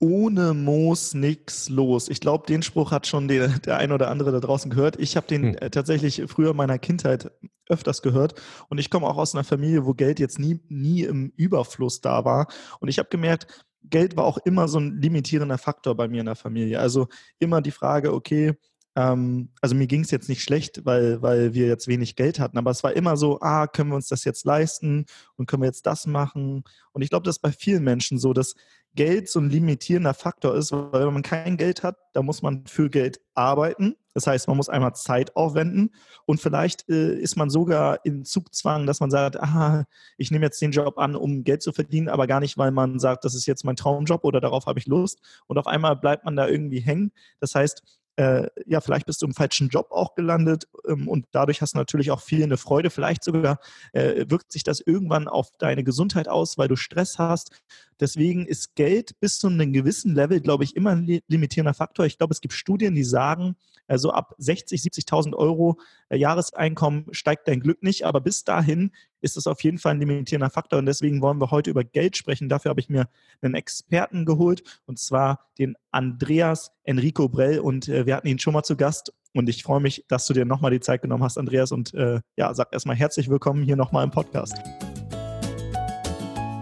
ohne Moos nix los. Ich glaube, den Spruch hat schon der, der ein oder andere da draußen gehört. Ich habe den hm. Äh, tatsächlich früher in meiner Kindheit öfters gehört und ich komme auch aus einer Familie, wo Geld jetzt nie, nie im Überfluss da war. Und ich habe gemerkt, Geld war auch immer so ein limitierender Faktor bei mir in der Familie. Also immer die Frage, okay, ähm, also mir ging es jetzt nicht schlecht, weil, weil wir jetzt wenig Geld hatten, aber es war immer so, ah, können wir uns das jetzt leisten und können wir jetzt das machen? Und ich glaube, das ist bei vielen Menschen so, dass Geld so ein limitierender Faktor ist, weil wenn man kein Geld hat, da muss man für Geld arbeiten. Das heißt, man muss einmal Zeit aufwenden und vielleicht äh, ist man sogar in Zugzwang, dass man sagt, ah, ich nehme jetzt den Job an, um Geld zu verdienen, aber gar nicht, weil man sagt, das ist jetzt mein Traumjob oder darauf habe ich Lust. Und auf einmal bleibt man da irgendwie hängen. Das heißt, äh, ja, vielleicht bist du im falschen Job auch gelandet ähm, und dadurch hast du natürlich auch fehlende Freude. Vielleicht sogar äh, wirkt sich das irgendwann auf deine Gesundheit aus, weil du Stress hast. Deswegen ist Geld bis zu einem gewissen Level, glaube ich, immer ein limitierender Faktor. Ich glaube, es gibt Studien, die sagen, also ab 60, 70.000 Euro äh, Jahreseinkommen steigt dein Glück nicht, aber bis dahin ist es auf jeden Fall ein limitierender Faktor und deswegen wollen wir heute über Geld sprechen. Dafür habe ich mir einen Experten geholt und zwar den Andreas Enrico Brell und äh, wir hatten ihn schon mal zu Gast und ich freue mich, dass du dir nochmal die Zeit genommen hast, Andreas und äh, ja, sag erstmal herzlich willkommen hier nochmal im Podcast.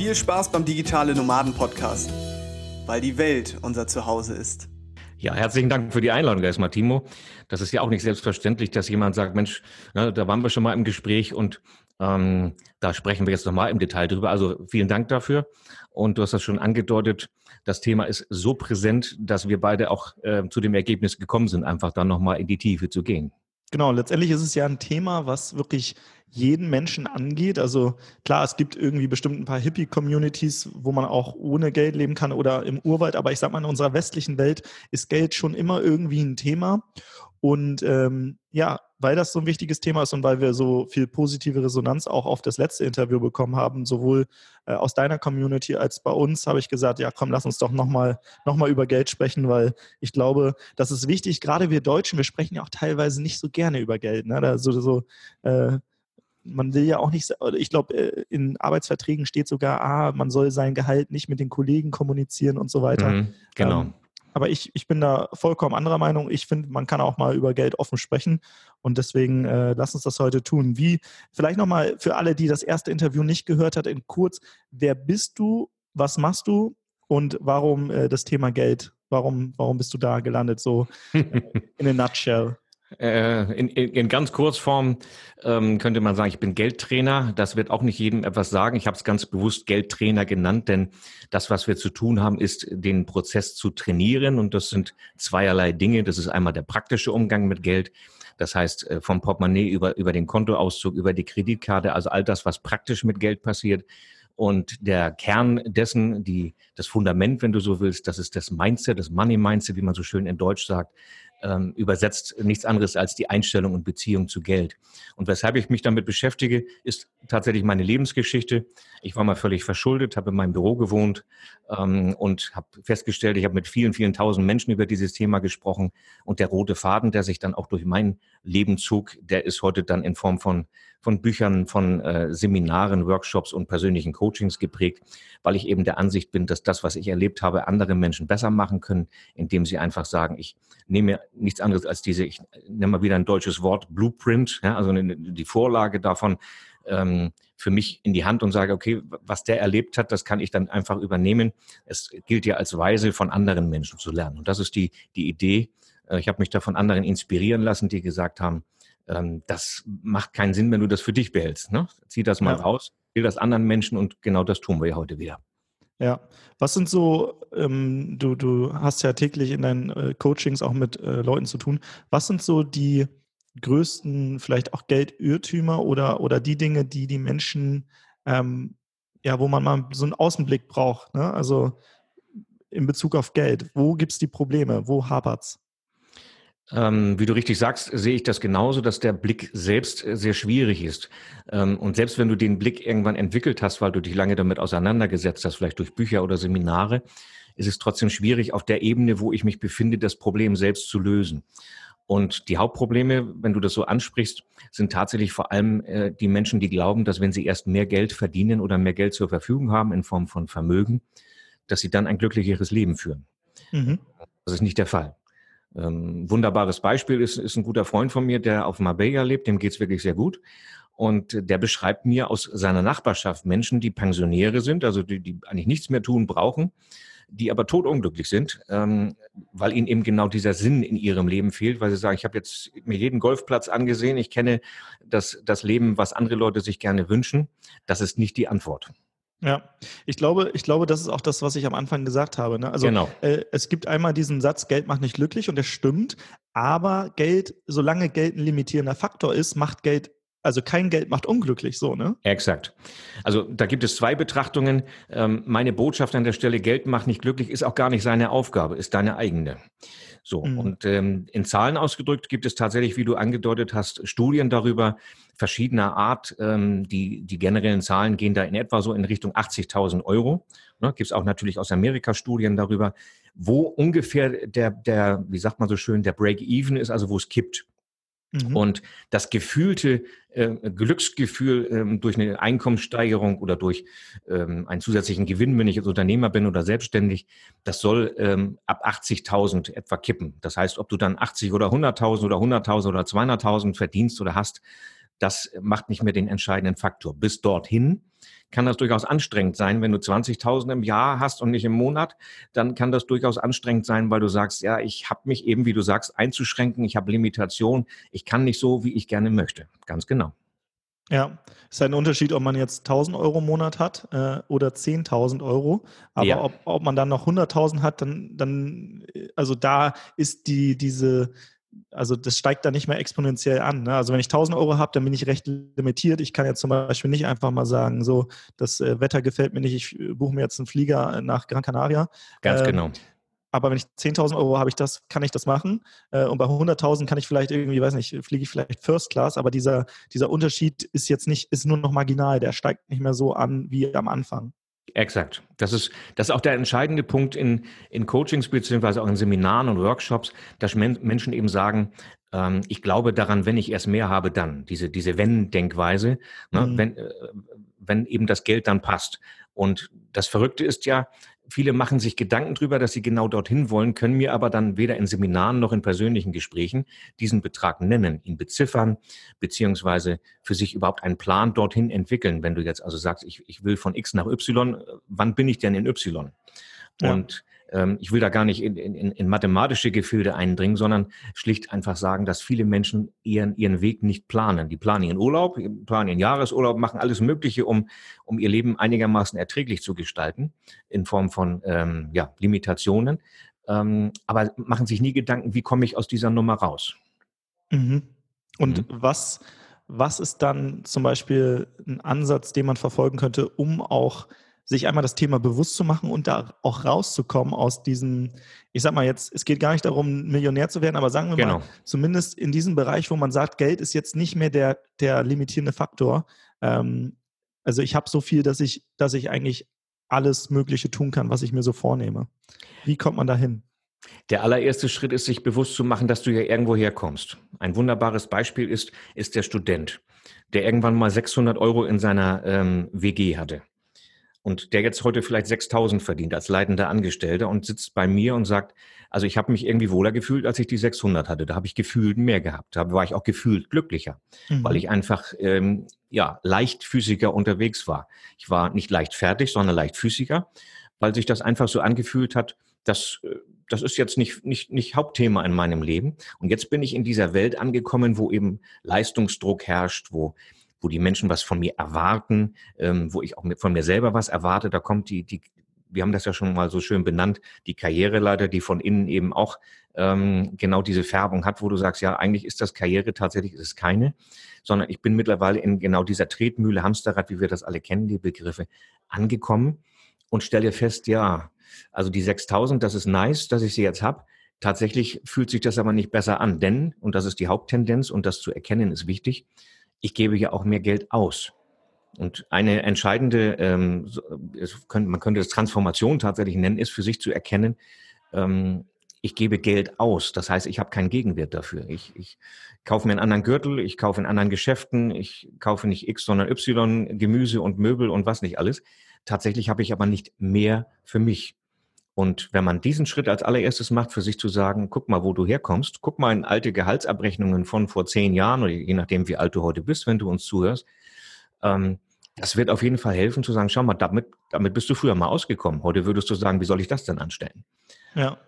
Viel Spaß beim Digitale Nomaden Podcast, weil die Welt unser Zuhause ist. Ja, herzlichen Dank für die Einladung erstmal, Timo. Das ist ja auch nicht selbstverständlich, dass jemand sagt, Mensch, ne, da waren wir schon mal im Gespräch und ähm, da sprechen wir jetzt nochmal im Detail drüber. Also vielen Dank dafür. Und du hast das schon angedeutet, das Thema ist so präsent, dass wir beide auch äh, zu dem Ergebnis gekommen sind, einfach dann nochmal in die Tiefe zu gehen. Genau, letztendlich ist es ja ein Thema, was wirklich jeden Menschen angeht. Also klar, es gibt irgendwie bestimmt ein paar Hippie-Communities, wo man auch ohne Geld leben kann oder im Urwald, aber ich sag mal, in unserer westlichen Welt ist Geld schon immer irgendwie ein Thema. Und ähm, ja, weil das so ein wichtiges Thema ist und weil wir so viel positive Resonanz auch auf das letzte Interview bekommen haben, sowohl äh, aus deiner Community als bei uns, habe ich gesagt, ja komm, lass uns doch nochmal noch mal über Geld sprechen, weil ich glaube, das ist wichtig. Gerade wir Deutschen, wir sprechen ja auch teilweise nicht so gerne über Geld. Ne? Also so, äh, man will ja auch nicht, ich glaube, äh, in Arbeitsverträgen steht sogar, ah, man soll sein Gehalt nicht mit den Kollegen kommunizieren und so weiter. Mhm, genau. Ähm, aber ich, ich bin da vollkommen anderer Meinung. Ich finde, man kann auch mal über Geld offen sprechen. Und deswegen äh, lass uns das heute tun. Wie, vielleicht nochmal für alle, die das erste Interview nicht gehört hat, in kurz, wer bist du, was machst du und warum äh, das Thema Geld? Warum, warum bist du da gelandet, so in a nutshell? Äh, in, in, in ganz Kurzform ähm, könnte man sagen, ich bin Geldtrainer. Das wird auch nicht jedem etwas sagen. Ich habe es ganz bewusst Geldtrainer genannt, denn das, was wir zu tun haben, ist, den Prozess zu trainieren. Und das sind zweierlei Dinge. Das ist einmal der praktische Umgang mit Geld. Das heißt, äh, vom Portemonnaie über, über den Kontoauszug, über die Kreditkarte, also all das, was praktisch mit Geld passiert. Und der Kern dessen, die, das Fundament, wenn du so willst, das ist das Mindset, das Money Mindset, wie man so schön in Deutsch sagt ähm, übersetzt nichts anderes als die Einstellung und Beziehung zu Geld. Und weshalb ich mich damit beschäftige, ist tatsächlich meine Lebensgeschichte. Ich war mal völlig verschuldet, habe in meinem Büro gewohnt ähm, und habe festgestellt, ich habe mit vielen, vielen tausend Menschen über dieses Thema gesprochen. Und der rote Faden, der sich dann auch durch mein Leben zog, der ist heute dann in Form von, von Büchern, von äh, Seminaren, Workshops und persönlichen Coachings geprägt, weil ich eben der Ansicht bin, dass das, was ich erlebt habe, andere Menschen besser machen können, indem sie einfach sagen, ich nehme nichts anderes als diese, ich nenne mal wieder ein deutsches Wort, Blueprint, ja, also die Vorlage davon ähm, für mich in die Hand und sage, okay, was der erlebt hat, das kann ich dann einfach übernehmen. Es gilt ja als Weise von anderen Menschen zu lernen. Und das ist die, die Idee. Äh, ich habe mich da von anderen inspirieren lassen, die gesagt haben, ähm, das macht keinen Sinn, wenn du das für dich behältst. Ne? Zieh das mal ja. raus, will das anderen Menschen und genau das tun wir ja heute wieder. Ja, was sind so, ähm, du, du hast ja täglich in deinen äh, Coachings auch mit äh, Leuten zu tun, was sind so die größten vielleicht auch Geldirrtümer oder, oder die Dinge, die die Menschen, ähm, ja, wo man mal so einen Außenblick braucht? Ne? Also in Bezug auf Geld? Wo gibt es die Probleme? Wo hapert's? Ähm, wie du richtig sagst, sehe ich das genauso, dass der Blick selbst äh, sehr schwierig ist. Ähm, und selbst wenn du den Blick irgendwann entwickelt hast, weil du dich lange damit auseinandergesetzt hast, vielleicht durch Bücher oder Seminare, ist es trotzdem schwierig, auf der Ebene, wo ich mich befinde, das Problem selbst zu lösen. Und die Hauptprobleme, wenn du das so ansprichst, sind tatsächlich vor allem äh, die Menschen, die glauben, dass wenn sie erst mehr Geld verdienen oder mehr Geld zur Verfügung haben in Form von Vermögen, dass sie dann ein glücklicheres Leben führen. Mhm. Das ist nicht der Fall. Ähm, wunderbares Beispiel ist, ist ein guter Freund von mir, der auf Marbella lebt, dem geht's wirklich sehr gut. Und der beschreibt mir aus seiner Nachbarschaft Menschen, die Pensionäre sind, also die, die eigentlich nichts mehr tun brauchen, die aber totunglücklich sind, ähm, weil ihnen eben genau dieser Sinn in ihrem Leben fehlt, weil sie sagen, ich habe jetzt mir jeden Golfplatz angesehen, ich kenne das, das Leben, was andere Leute sich gerne wünschen. Das ist nicht die Antwort. Ja, ich glaube, ich glaube, das ist auch das, was ich am Anfang gesagt habe. Ne? Also genau. äh, es gibt einmal diesen Satz, Geld macht nicht glücklich und der stimmt, aber Geld, solange Geld ein limitierender Faktor ist, macht Geld also kein Geld macht unglücklich, so, ne? Exakt. Also da gibt es zwei Betrachtungen. Ähm, meine Botschaft an der Stelle, Geld macht nicht glücklich, ist auch gar nicht seine Aufgabe, ist deine eigene. So, mhm. und ähm, in Zahlen ausgedrückt gibt es tatsächlich, wie du angedeutet hast, Studien darüber verschiedener Art. Ähm, die, die generellen Zahlen gehen da in etwa so in Richtung 80.000 Euro. Ne, gibt es auch natürlich aus Amerika Studien darüber, wo ungefähr der, der, wie sagt man so schön, der Break-Even ist, also wo es kippt. Mhm. Und das gefühlte äh, Glücksgefühl ähm, durch eine Einkommenssteigerung oder durch ähm, einen zusätzlichen Gewinn, wenn ich jetzt Unternehmer bin oder selbstständig, das soll ähm, ab 80.000 etwa kippen. Das heißt, ob du dann 80 oder 100.000 oder 100.000 oder 200.000 verdienst oder hast, das macht nicht mehr den entscheidenden Faktor. Bis dorthin kann das durchaus anstrengend sein. Wenn du 20.000 im Jahr hast und nicht im Monat, dann kann das durchaus anstrengend sein, weil du sagst, ja, ich habe mich eben, wie du sagst, einzuschränken, ich habe Limitationen, ich kann nicht so, wie ich gerne möchte. Ganz genau. Ja, es ist ein Unterschied, ob man jetzt 1000 Euro im Monat hat äh, oder 10.000 Euro. Aber ja. ob, ob man dann noch 100.000 hat, dann, dann, also da ist die, diese, also das steigt da nicht mehr exponentiell an. Ne? Also wenn ich 1000 Euro habe, dann bin ich recht limitiert. Ich kann jetzt zum Beispiel nicht einfach mal sagen, so, das äh, Wetter gefällt mir nicht, ich äh, buche mir jetzt einen Flieger nach Gran Canaria. Ganz ähm, genau. Aber wenn ich 10.000 Euro habe, ich das, kann ich das machen. Äh, und bei 100.000 kann ich vielleicht irgendwie, weiß nicht, fliege ich vielleicht First Class. Aber dieser, dieser Unterschied ist jetzt nicht, ist nur noch marginal. Der steigt nicht mehr so an wie am Anfang. Exakt. Das ist, das ist auch der entscheidende Punkt in, in Coachings beziehungsweise auch in Seminaren und Workshops, dass Menschen eben sagen, ähm, ich glaube daran, wenn ich erst mehr habe, dann. Diese, diese Wenn-Denkweise, ne? mhm. wenn, äh, wenn eben das Geld dann passt. Und das Verrückte ist ja, viele machen sich Gedanken darüber, dass sie genau dorthin wollen, können mir aber dann weder in Seminaren noch in persönlichen Gesprächen diesen Betrag nennen, ihn beziffern, beziehungsweise für sich überhaupt einen Plan dorthin entwickeln. Wenn du jetzt also sagst, ich, ich will von X nach Y, wann bin ich denn in Y? Und ich will da gar nicht in, in, in mathematische Gefilde eindringen, sondern schlicht einfach sagen, dass viele Menschen ihren, ihren Weg nicht planen. Die planen ihren Urlaub, planen ihren Jahresurlaub, machen alles Mögliche, um, um ihr Leben einigermaßen erträglich zu gestalten, in Form von ähm, ja, Limitationen, ähm, aber machen sich nie Gedanken, wie komme ich aus dieser Nummer raus. Mhm. Und mhm. was, was ist dann zum Beispiel ein Ansatz, den man verfolgen könnte, um auch sich einmal das Thema bewusst zu machen und da auch rauszukommen aus diesem, ich sag mal jetzt, es geht gar nicht darum, Millionär zu werden, aber sagen wir genau. mal, zumindest in diesem Bereich, wo man sagt, Geld ist jetzt nicht mehr der, der limitierende Faktor. Ähm, also ich habe so viel, dass ich, dass ich eigentlich alles Mögliche tun kann, was ich mir so vornehme. Wie kommt man dahin? Der allererste Schritt ist, sich bewusst zu machen, dass du ja irgendwo herkommst. Ein wunderbares Beispiel ist, ist der Student, der irgendwann mal 600 Euro in seiner ähm, WG hatte und der jetzt heute vielleicht 6000 verdient als leitender Angestellter und sitzt bei mir und sagt, also ich habe mich irgendwie wohler gefühlt, als ich die 600 hatte. Da habe ich gefühlt mehr gehabt. Da war ich auch gefühlt glücklicher, mhm. weil ich einfach ähm, ja leichtfüßiger unterwegs war. Ich war nicht leichtfertig, sondern leichtfüßiger, weil sich das einfach so angefühlt hat, dass äh, das ist jetzt nicht, nicht, nicht Hauptthema in meinem Leben. Und jetzt bin ich in dieser Welt angekommen, wo eben Leistungsdruck herrscht, wo wo die Menschen was von mir erwarten, ähm, wo ich auch von mir selber was erwarte. Da kommt die, die, wir haben das ja schon mal so schön benannt, die Karriereleiter, die von innen eben auch ähm, genau diese Färbung hat, wo du sagst, ja, eigentlich ist das Karriere, tatsächlich ist es keine, sondern ich bin mittlerweile in genau dieser Tretmühle, Hamsterrad, wie wir das alle kennen, die Begriffe, angekommen und stelle fest, ja, Also die 6000, das ist nice, dass ich sie jetzt habe. Tatsächlich fühlt sich das aber nicht besser an, denn, und das ist die Haupttendenz und das zu erkennen ist wichtig, ich gebe ja auch mehr Geld aus. Und eine entscheidende, ähm, könnte, man könnte das Transformation tatsächlich nennen, ist für sich zu erkennen, ähm, ich gebe Geld aus. Das heißt, ich habe keinen Gegenwert dafür. Ich, ich kaufe mir einen anderen Gürtel, ich kaufe in anderen Geschäften, ich kaufe nicht X, sondern Y, Gemüse und Möbel und was nicht alles. Tatsächlich habe ich aber nicht mehr für mich. Und wenn man diesen Schritt als allererstes macht, für sich zu sagen, guck mal, wo du herkommst, guck mal in alte Gehaltsabrechnungen von vor zehn Jahren oder je nachdem, wie alt du heute bist, wenn du uns zuhörst, ähm, das wird auf jeden Fall helfen zu sagen, schau mal, damit, damit bist du früher mal ausgekommen. Heute würdest du sagen, wie soll ich das denn anstellen? Ja.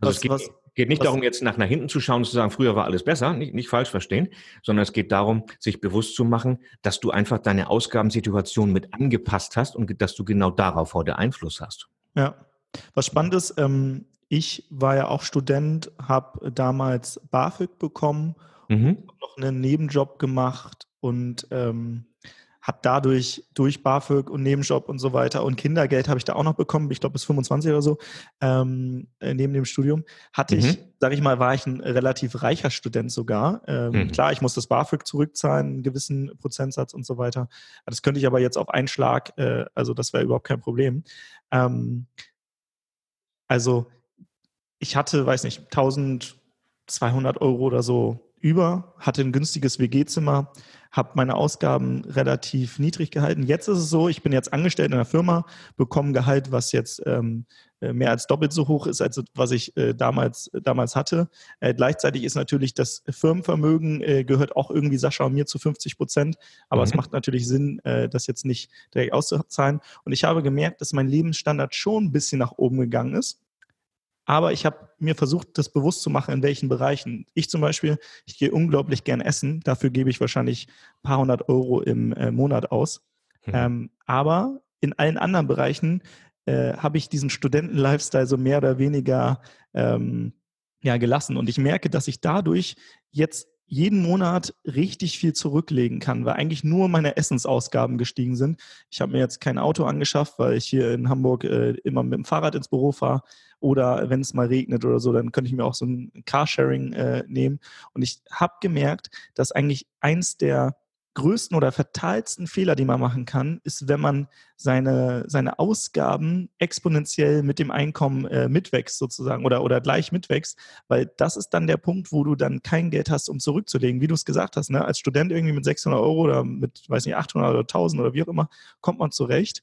Also was, es geht, was, geht nicht was, darum, jetzt nach, nach hinten zu schauen und zu sagen, früher war alles besser, nicht, nicht falsch verstehen, sondern es geht darum, sich bewusst zu machen, dass du einfach deine Ausgabensituation mit angepasst hast und dass du genau darauf heute Einfluss hast. Ja. Was spannend ist, ähm, ich war ja auch Student, habe damals BAföG bekommen, mhm. noch einen Nebenjob gemacht und ähm, habe dadurch durch BAföG und Nebenjob und so weiter und Kindergeld habe ich da auch noch bekommen, ich glaube bis 25 oder so, ähm, äh, neben dem Studium, hatte mhm. ich, sage ich mal, war ich ein relativ reicher Student sogar. Ähm, mhm. Klar, ich muss das BAföG zurückzahlen, einen gewissen Prozentsatz und so weiter. Das könnte ich aber jetzt auf einen Schlag, äh, also das wäre überhaupt kein Problem. Ähm, also ich hatte, weiß nicht, 1200 Euro oder so über, hatte ein günstiges WG-Zimmer, habe meine Ausgaben relativ niedrig gehalten. Jetzt ist es so, ich bin jetzt angestellt in einer Firma, bekomme Gehalt, was jetzt ähm, äh, mehr als doppelt so hoch ist, als was ich äh, damals, damals hatte. Äh, gleichzeitig ist natürlich das Firmenvermögen äh, gehört auch irgendwie Sascha und mir zu 50 Prozent. Aber mhm. es macht natürlich Sinn, äh, das jetzt nicht direkt auszuzahlen. Und ich habe gemerkt, dass mein Lebensstandard schon ein bisschen nach oben gegangen ist. Aber ich habe mir versucht, das bewusst zu machen, in welchen Bereichen. Ich zum Beispiel, ich gehe unglaublich gern essen. Dafür gebe ich wahrscheinlich ein paar hundert Euro im äh, Monat aus. Mhm. Ähm, aber in allen anderen Bereichen äh, habe ich diesen Studenten-Lifestyle so mehr oder weniger ähm, ja, gelassen. Und ich merke, dass ich dadurch jetzt jeden Monat richtig viel zurücklegen kann, weil eigentlich nur meine Essensausgaben gestiegen sind. Ich habe mir jetzt kein Auto angeschafft, weil ich hier in Hamburg äh, immer mit dem Fahrrad ins Büro fahre. Oder wenn es mal regnet oder so, dann könnte ich mir auch so ein Carsharing äh, nehmen. Und ich habe gemerkt, dass eigentlich eins der größten oder fatalsten Fehler, die man machen kann, ist, wenn man seine, seine Ausgaben exponentiell mit dem Einkommen äh, mitwächst sozusagen oder, oder gleich mitwächst, weil das ist dann der Punkt, wo du dann kein Geld hast, um zurückzulegen. Wie du es gesagt hast, ne? als Student irgendwie mit 600 Euro oder mit, weiß nicht, 800 oder 1000 oder wie auch immer, kommt man zurecht.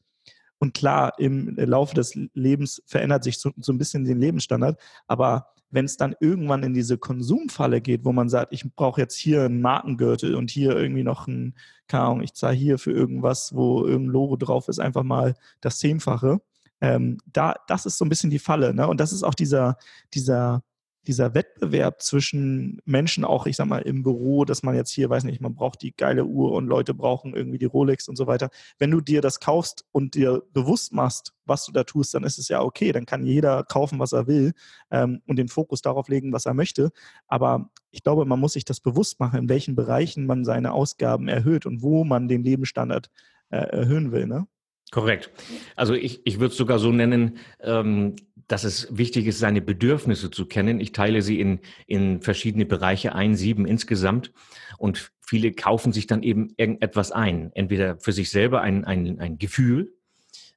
Und klar, im Laufe des Lebens verändert sich so, so ein bisschen den Lebensstandard, aber wenn es dann irgendwann in diese Konsumfalle geht, wo man sagt, ich brauche jetzt hier einen Markengürtel und hier irgendwie noch ein, keine Ahnung, ich zahle hier für irgendwas, wo irgendein Logo drauf ist, einfach mal das Zehnfache. Ähm, da, das ist so ein bisschen die Falle. Ne? Und das ist auch dieser, dieser dieser Wettbewerb zwischen Menschen auch, ich sag mal, im Büro, dass man jetzt hier, weiß nicht, man braucht die geile Uhr und Leute brauchen irgendwie die Rolex und so weiter. Wenn du dir das kaufst und dir bewusst machst, was du da tust, dann ist es ja okay. Dann kann jeder kaufen, was er will ähm, und den Fokus darauf legen, was er möchte. Aber ich glaube, man muss sich das bewusst machen, in welchen Bereichen man seine Ausgaben erhöht und wo man den Lebensstandard äh, erhöhen will. Ne? Korrekt. Also ich, ich würde es sogar so nennen, ähm, dass es wichtig ist, seine Bedürfnisse zu kennen. Ich teile sie in, in verschiedene Bereiche ein, sieben insgesamt. Und viele kaufen sich dann eben irgendetwas ein. Entweder für sich selber ein, ein, ein Gefühl,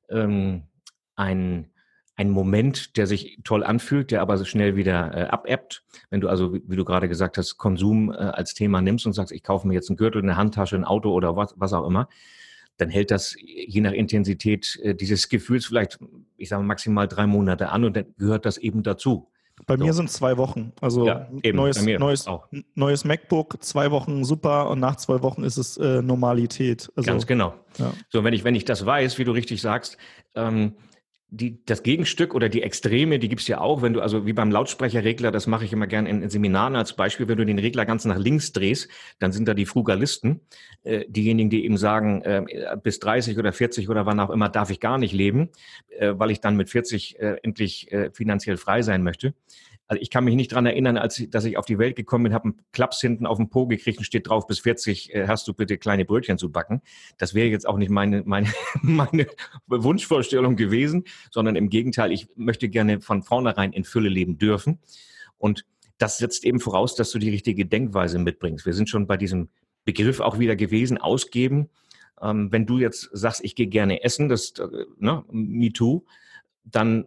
ähm, ein, ein Moment, der sich toll anfühlt, der aber schnell wieder äh, abebbt. Wenn du also, wie, wie du gerade gesagt hast, Konsum äh, als Thema nimmst und sagst, ich kaufe mir jetzt einen Gürtel, eine Handtasche, ein Auto oder was, was auch immer, dann hält das je nach Intensität äh, dieses Gefühls vielleicht, ich sage maximal drei Monate an und dann gehört das eben dazu. Bei so. mir sind zwei Wochen. Also ja, eben, neues, neues, neues MacBook, zwei Wochen super und nach zwei Wochen ist es äh, Normalität. Also, Ganz genau. Ja. So, wenn ich, wenn ich das weiß, wie du richtig sagst, ähm, die, das Gegenstück oder die Extreme, die gibt's ja auch, wenn du also wie beim Lautsprecherregler, das mache ich immer gerne in, in, Seminaren als Beispiel, wenn du den Regler ganz nach links drehst, dann sind da die Frugalisten, äh, diejenigen, die eben sagen, äh, bis 30 oder 40 oder wann auch immer darf ich gar nicht leben, äh, weil ich dann mit 40 äh, endlich äh, finanziell frei sein möchte. Also ich kann mich nicht dran erinnern, als ich, dass ich auf die Welt gekommen bin, habe einen Klaps hinten auf dem Po gekriegt und steht drauf, bis 40 äh, hast du bitte kleine Brötchen zu backen. Das wäre jetzt auch nicht meine, meine, meine Wunschvorstellung gewesen, sondern im Gegenteil, ich möchte gerne von vornherein in Fülle leben dürfen. Und das setzt eben voraus, dass du die richtige Denkweise mitbringst. Wir sind schon bei diesem Begriff auch wieder gewesen, ausgeben. Ähm, wenn du jetzt sagst, ich gehe gerne essen, das, äh, ne, me too, dann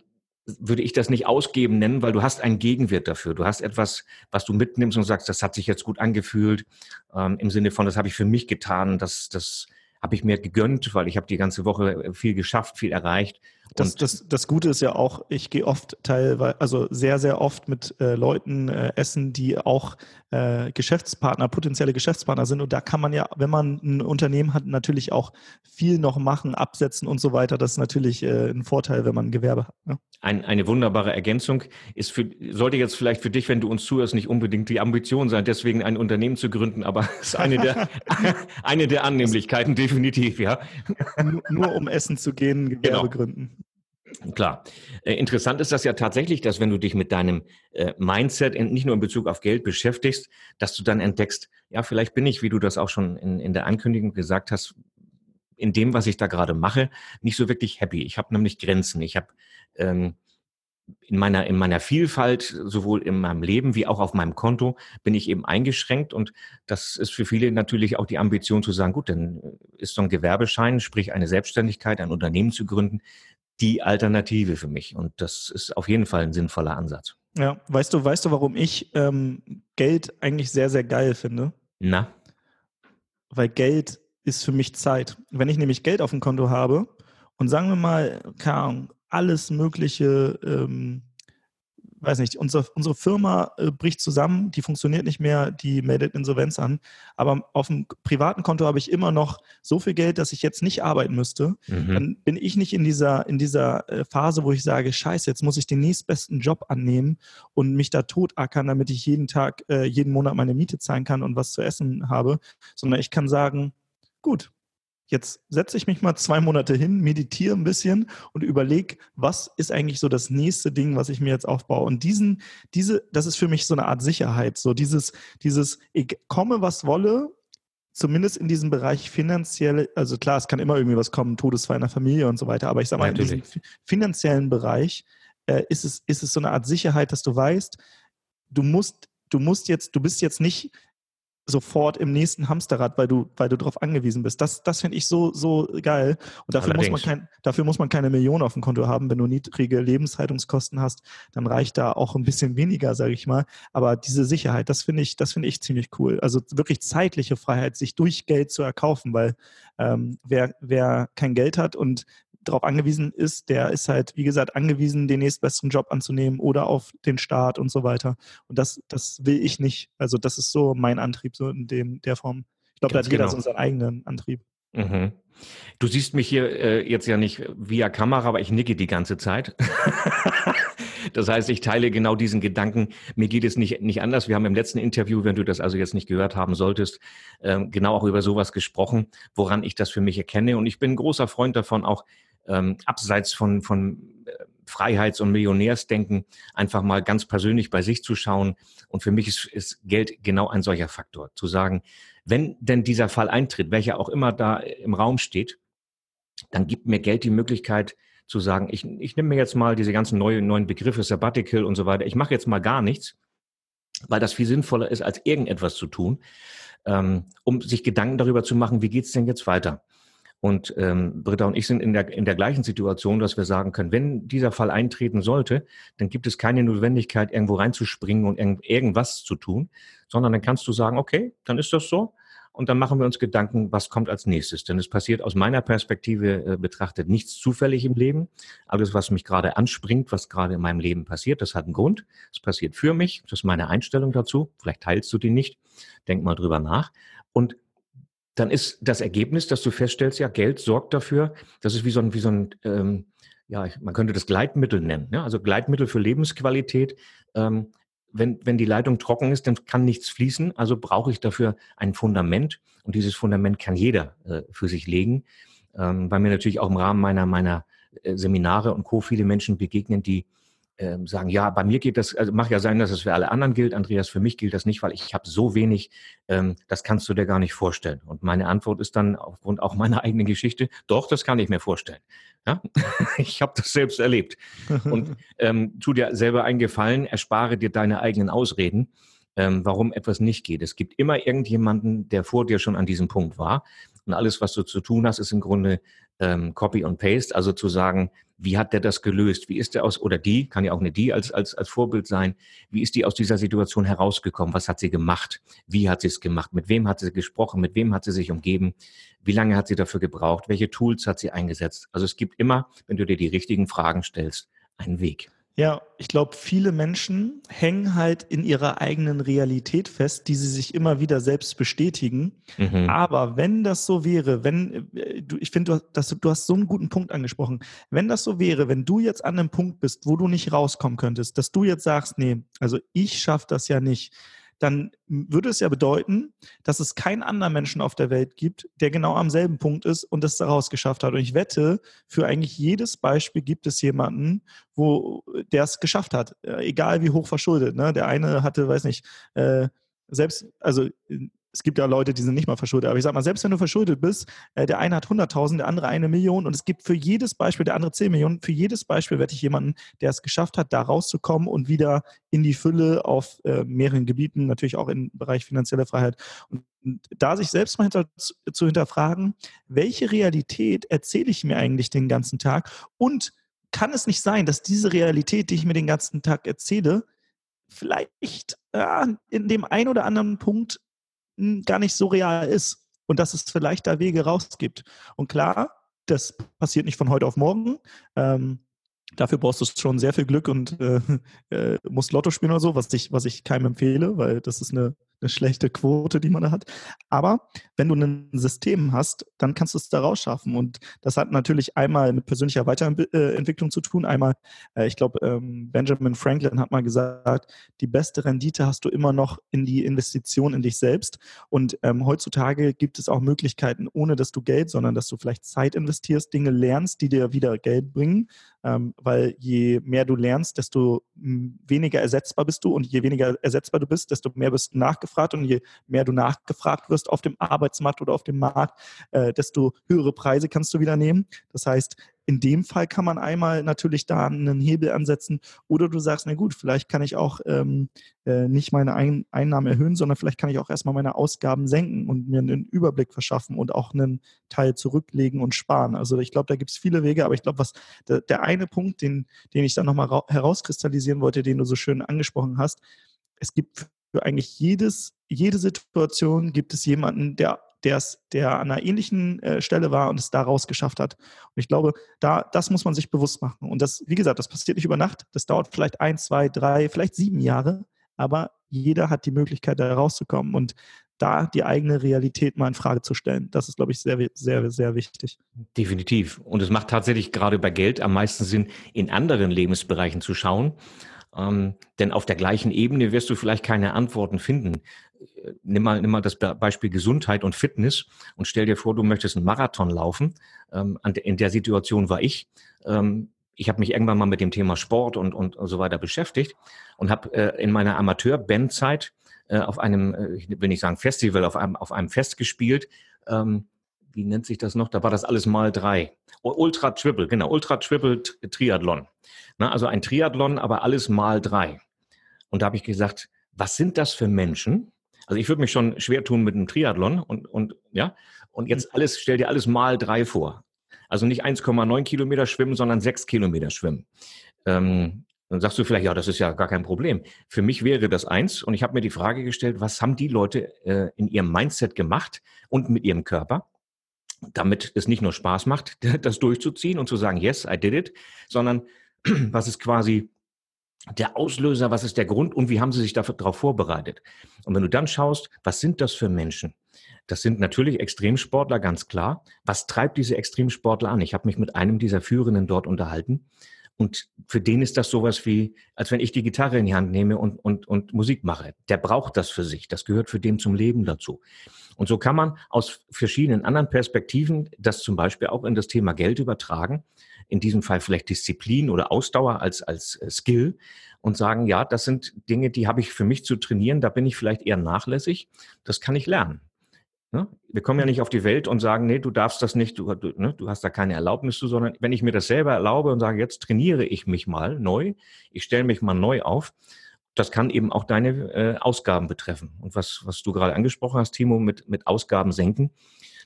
würde ich das nicht ausgeben nennen, weil du hast einen Gegenwert dafür. Du hast etwas, was du mitnimmst und sagst, das hat sich jetzt gut angefühlt, ähm, im Sinne von, das habe ich für mich getan, das, das habe ich mir gegönnt, weil ich habe die ganze Woche viel geschafft, viel erreicht. Das, das, das Gute ist ja auch, ich gehe oft teilweise, also sehr, sehr oft mit äh, Leuten äh, essen, die auch äh, Geschäftspartner, potenzielle Geschäftspartner sind. Und da kann man ja, wenn man ein Unternehmen hat, natürlich auch viel noch machen, absetzen und so weiter. Das ist natürlich äh, ein Vorteil, wenn man ein Gewerbe hat. Ne? Ein, eine wunderbare Ergänzung ist für, sollte jetzt vielleicht für dich, wenn du uns zuhörst, nicht unbedingt die Ambition sein, deswegen ein Unternehmen zu gründen, aber es ist eine der, eine der Annehmlichkeiten, definitiv, ja. Nur, nur um essen zu gehen, Gewerbe genau. gründen. Klar. Äh, interessant ist das ja tatsächlich, dass wenn du dich mit deinem äh, Mindset nicht nur in Bezug auf Geld beschäftigst, dass du dann entdeckst, ja, vielleicht bin ich, wie du das auch schon in, in der Ankündigung gesagt hast, in dem, was ich da gerade mache, nicht so wirklich happy. Ich habe nämlich Grenzen. Ich habe ähm, in meiner, in meiner Vielfalt, sowohl in meinem Leben wie auch auf meinem Konto, bin ich eben eingeschränkt. Und das ist für viele natürlich auch die Ambition zu sagen, gut, dann ist so ein Gewerbeschein, sprich eine Selbstständigkeit, ein Unternehmen zu gründen, die Alternative für mich. Und das ist auf jeden Fall ein sinnvoller Ansatz. Ja, weißt du, weißt du, warum ich ähm, Geld eigentlich sehr, sehr geil finde? Na? Weil Geld ist für mich Zeit. Wenn ich nämlich Geld auf dem Konto habe und sagen wir mal, keine Ahnung, alles Mögliche ähm, weiß nicht, unsere, unsere Firma äh, bricht zusammen, die funktioniert nicht mehr, die meldet Insolvenz an. Aber auf dem privaten Konto habe ich immer noch so viel Geld, dass ich jetzt nicht arbeiten müsste. Mhm. Dann bin ich nicht in dieser, in dieser äh, Phase, wo ich sage, scheiße, jetzt muss ich den nächstbesten Job annehmen und mich da totackern, damit ich jeden Tag, äh, jeden Monat meine Miete zahlen kann und was zu essen habe. Sondern ich kann sagen, gut, jetzt setze ich mich mal zwei Monate hin, meditiere ein bisschen und überlege, was ist eigentlich so das nächste Ding, was ich mir jetzt aufbaue. Und diesen, diese, das ist für mich so eine Art Sicherheit. So dieses, dieses, ich komme, was wolle, zumindest in diesem Bereich finanziell, also klar, es kann immer irgendwie was kommen, Todesfall in der Familie und so weiter, aber ich sage mal, Natürlich. in diesem finanziellen Bereich äh, ist, es, ist es so eine Art Sicherheit, dass du weißt, du musst, du musst jetzt, du bist jetzt nicht sofort im nächsten Hamsterrad, weil du, weil du darauf angewiesen bist. Das, das finde ich so, so geil. Und dafür muss, man kein, dafür muss man keine Million auf dem Konto haben. Wenn du niedrige Lebenshaltungskosten hast, dann reicht da auch ein bisschen weniger, sage ich mal. Aber diese Sicherheit, das finde ich, das finde ich ziemlich cool. Also wirklich zeitliche Freiheit, sich durch Geld zu erkaufen, weil ähm, wer, wer kein Geld hat und darauf angewiesen ist, der ist halt, wie gesagt, angewiesen, den nächstbesten Job anzunehmen oder auf den Staat und so weiter. Und das, das will ich nicht. Also das ist so mein Antrieb, so in dem, der Form. Ich glaube, da hat jeder genau. so seinen eigenen Antrieb. Mhm. Du siehst mich hier äh, jetzt ja nicht via Kamera, aber ich nicke die ganze Zeit. das heißt, ich teile genau diesen Gedanken. Mir geht es nicht, nicht anders. Wir haben im letzten Interview, wenn du das also jetzt nicht gehört haben solltest, äh, genau auch über sowas gesprochen, woran ich das für mich erkenne. Und ich bin ein großer Freund davon, auch ähm, abseits von, von äh, Freiheits- und Millionärsdenken einfach mal ganz persönlich bei sich zu schauen. Und für mich ist, ist Geld genau ein solcher Faktor. Zu sagen, wenn denn dieser Fall eintritt, welcher auch immer da im Raum steht, dann gibt mir Geld die Möglichkeit zu sagen, ich, ich nehme mir jetzt mal diese ganzen neuen, neuen Begriffe, Sabbatical und so weiter, ich mache jetzt mal gar nichts, weil das viel sinnvoller ist, als irgendetwas zu tun, ähm, um sich Gedanken darüber zu machen, wie geht's denn jetzt weiter? Und ähm, Britta und ich sind in der, in der gleichen Situation, dass wir sagen können, wenn dieser Fall eintreten sollte, dann gibt es keine Notwendigkeit, irgendwo reinzuspringen und irgend, irgendwas zu tun, sondern dann kannst du sagen, okay, dann ist das so. Und dann machen wir uns Gedanken, was kommt als nächstes. Denn es passiert aus meiner Perspektive äh, betrachtet nichts zufällig im Leben. Alles, was mich gerade anspringt, was gerade in meinem Leben passiert, das hat einen Grund. Es passiert für mich. Das ist meine Einstellung dazu. Vielleicht teilst du die nicht. Denk mal drüber nach. Und dann ist das Ergebnis, dass du feststellst, ja, Geld sorgt dafür, das ist wie so ein, wie so ein ähm, ja, man könnte das Gleitmittel nennen, ja? also Gleitmittel für Lebensqualität. Ähm, wenn, wenn die Leitung trocken ist, dann kann nichts fließen, also brauche ich dafür ein Fundament und dieses Fundament kann jeder äh, für sich legen, ähm, weil mir natürlich auch im Rahmen meiner, meiner äh, Seminare und Co. viele Menschen begegnen, die äh, sagen, ja, bei mir geht das, also mag ja sein, dass es für alle anderen gilt, Andreas, für mich gilt das nicht, weil ich habe so wenig, ähm, das kannst du dir gar nicht vorstellen. Und meine Antwort ist dann aufgrund auch meiner eigenen Geschichte, doch, das kann ich mir vorstellen. Ja? ich habe das selbst erlebt. Und ähm, tu dir selber einen Gefallen, erspare dir deine eigenen Ausreden ähm, warum etwas nicht geht. Es gibt immer irgendjemanden, der vor dir schon an diesem Punkt war. Und alles, was du zu tun hast, ist im Grunde ähm, Copy und Paste, also zu sagen, wie hat der das gelöst? Wie ist der aus, oder die, kann ja auch eine die als, als, als Vorbild sein, wie ist die aus dieser Situation herausgekommen? Was hat sie gemacht? Wie hat sie es gemacht? Mit wem hat sie gesprochen? Mit wem hat sie sich umgeben? Wie lange hat sie dafür gebraucht? Welche Tools hat sie eingesetzt? Also es gibt immer, wenn du dir die richtigen Fragen stellst, einen Weg. Ja, ich glaube, viele Menschen hängen halt in ihrer eigenen Realität fest, die sie sich immer wieder selbst bestätigen. Mhm. Aber wenn das so wäre, wenn äh, du, ich finde, du, du hast so einen guten Punkt angesprochen. Wenn das so wäre, wenn du jetzt an einem Punkt bist, wo du nicht rauskommen könntest, dass du jetzt sagst, nee, also ich schaffe das ja nicht, dann würde es ja bedeuten, dass es keinen anderen Menschen auf der Welt gibt, der genau am selben Punkt ist und es daraus geschafft hat. Und ich wette, für eigentlich jedes Beispiel gibt es jemanden, wo der es geschafft hat, äh, egal wie hoch verschuldet. Ne? Der eine hatte, weiß nicht, äh, selbst, also es gibt ja Leute, die sind nicht mal verschuldet, aber ich sag mal, selbst wenn du verschuldet bist, äh, der eine hat 100.000, der andere eine Million und es gibt für jedes Beispiel, der andere 10 Millionen, für jedes Beispiel werde ich jemanden, der es geschafft hat, da rauszukommen und wieder in die Fülle auf äh, mehreren Gebieten, natürlich auch im Bereich finanzielle Freiheit. Und da sich selbst mal hinter, zu hinterfragen, welche Realität erzähle ich mir eigentlich den ganzen Tag und kann es nicht sein, dass diese Realität, die ich mir den ganzen Tag erzähle, vielleicht äh, in dem einen oder anderen Punkt gar nicht so real ist und dass es vielleicht da Wege raus gibt. Und klar, das passiert nicht von heute auf morgen. Ähm, dafür brauchst du schon sehr viel Glück und äh, äh, musst Lotto spielen oder so, was ich, was ich keinem empfehle, weil das ist eine eine schlechte Quote, die man da hat. Aber wenn du ein System hast, dann kannst du es da rausschaffen. Und das hat natürlich einmal mit persönlicher Weiterentwicklung zu tun. Einmal, äh, ich glaube, ähm, Benjamin Franklin hat mal gesagt, die beste Rendite hast du immer noch in die Investition in dich selbst. Und ähm, heutzutage gibt es auch Möglichkeiten, ohne dass du Geld, sondern dass du vielleicht Zeit investierst, Dinge lernst, die dir wieder Geld bringen. Ähm, weil je mehr du lernst, desto weniger ersetzbar bist du. Und je weniger ersetzbar du bist, desto mehr bist du nachgefragt nachgefragt und je mehr du nachgefragt wirst auf dem Arbeitsmarkt oder auf dem Markt, äh, desto höhere Preise kannst du wieder nehmen. Das heißt, in dem Fall kann man einmal natürlich da einen Hebel ansetzen oder du sagst, na gut, vielleicht kann ich auch ähm, äh, nicht meine Ein Einnahmen erhöhen, sondern vielleicht kann ich auch erstmal meine Ausgaben senken und mir einen Überblick verschaffen und auch einen Teil zurücklegen und sparen. Also ich glaube, da gibt es viele Wege, aber ich glaube, was der, der, eine Punkt, den, den ich dann nochmal herauskristallisieren wollte, den du so schön angesprochen hast, es gibt für eigentlich jedes, jede Situation gibt es jemanden, der der's, der an einer ähnlichen äh, Stelle war und es da rausgeschafft hat. Und ich glaube, da, das muss man sich bewusst machen. Und das, wie gesagt, das passiert nicht über Nacht. Das dauert vielleicht ein, zwei, drei, vielleicht sieben Jahre. Aber jeder hat die Möglichkeit, da rauszukommen und da die eigene Realität mal in Frage zu stellen. Das ist, glaube ich, sehr, sehr, sehr wichtig. Definitiv. Und es macht tatsächlich gerade bei Geld am meisten Sinn, in anderen Lebensbereichen zu schauen. Ähm, denn auf der gleichen Ebene wirst du vielleicht keine Antworten finden. Nimm mal, nimm mal das Beispiel Gesundheit und Fitness und stell dir vor, du möchtest einen Marathon laufen. Ähm, in der Situation war ich. Ähm, ich habe mich irgendwann mal mit dem Thema Sport und, und, und so weiter beschäftigt und habe äh, in meiner Amateur-Bandzeit äh, auf einem, äh, ich will nicht sagen Festival, auf einem, auf einem Fest gespielt. Ähm, wie nennt sich das noch? Da war das alles mal drei. Ultra Triple, genau, Ultra Triple Triathlon. Na, also ein Triathlon, aber alles mal drei. Und da habe ich gesagt, was sind das für Menschen? Also ich würde mich schon schwer tun mit einem Triathlon und, und ja, und jetzt hm. alles, stell dir alles mal drei vor. Also nicht 1,9 Kilometer schwimmen, sondern sechs Kilometer schwimmen. Ähm, dann sagst du vielleicht, ja, das ist ja gar kein Problem. Für mich wäre das eins und ich habe mir die Frage gestellt, was haben die Leute äh, in ihrem Mindset gemacht und mit ihrem Körper, damit es nicht nur Spaß macht, das durchzuziehen und zu sagen, yes, I did it, sondern was ist quasi der Auslöser, was ist der Grund und wie haben sie sich darauf vorbereitet? Und wenn du dann schaust, was sind das für Menschen? Das sind natürlich Extremsportler, ganz klar. Was treibt diese Extremsportler an? Ich habe mich mit einem dieser Führenden dort unterhalten Und für den ist das sowas wie, als wenn ich die Gitarre in die Hand nehme und, und, und Musik mache. Der braucht das für sich. Das gehört für den zum Leben dazu. Und so kann man aus verschiedenen anderen Perspektiven das zum Beispiel auch in das Thema Geld übertragen. In diesem Fall vielleicht Disziplin oder Ausdauer als, als äh, Skill und sagen, ja, das sind Dinge, die habe ich für mich zu trainieren. Da bin ich vielleicht eher nachlässig. Das kann ich lernen. Ne? Wir kommen ja nicht auf die Welt und sagen, nee, du darfst das nicht, du, du, ne, du hast da keine Erlaubnis zu, sondern wenn ich mir das selber erlaube und sage, jetzt trainiere ich mich mal neu, ich stelle mich mal neu auf, das kann eben auch deine äh, Ausgaben betreffen. Und was, was du gerade angesprochen hast, Timo, mit, mit Ausgaben senken,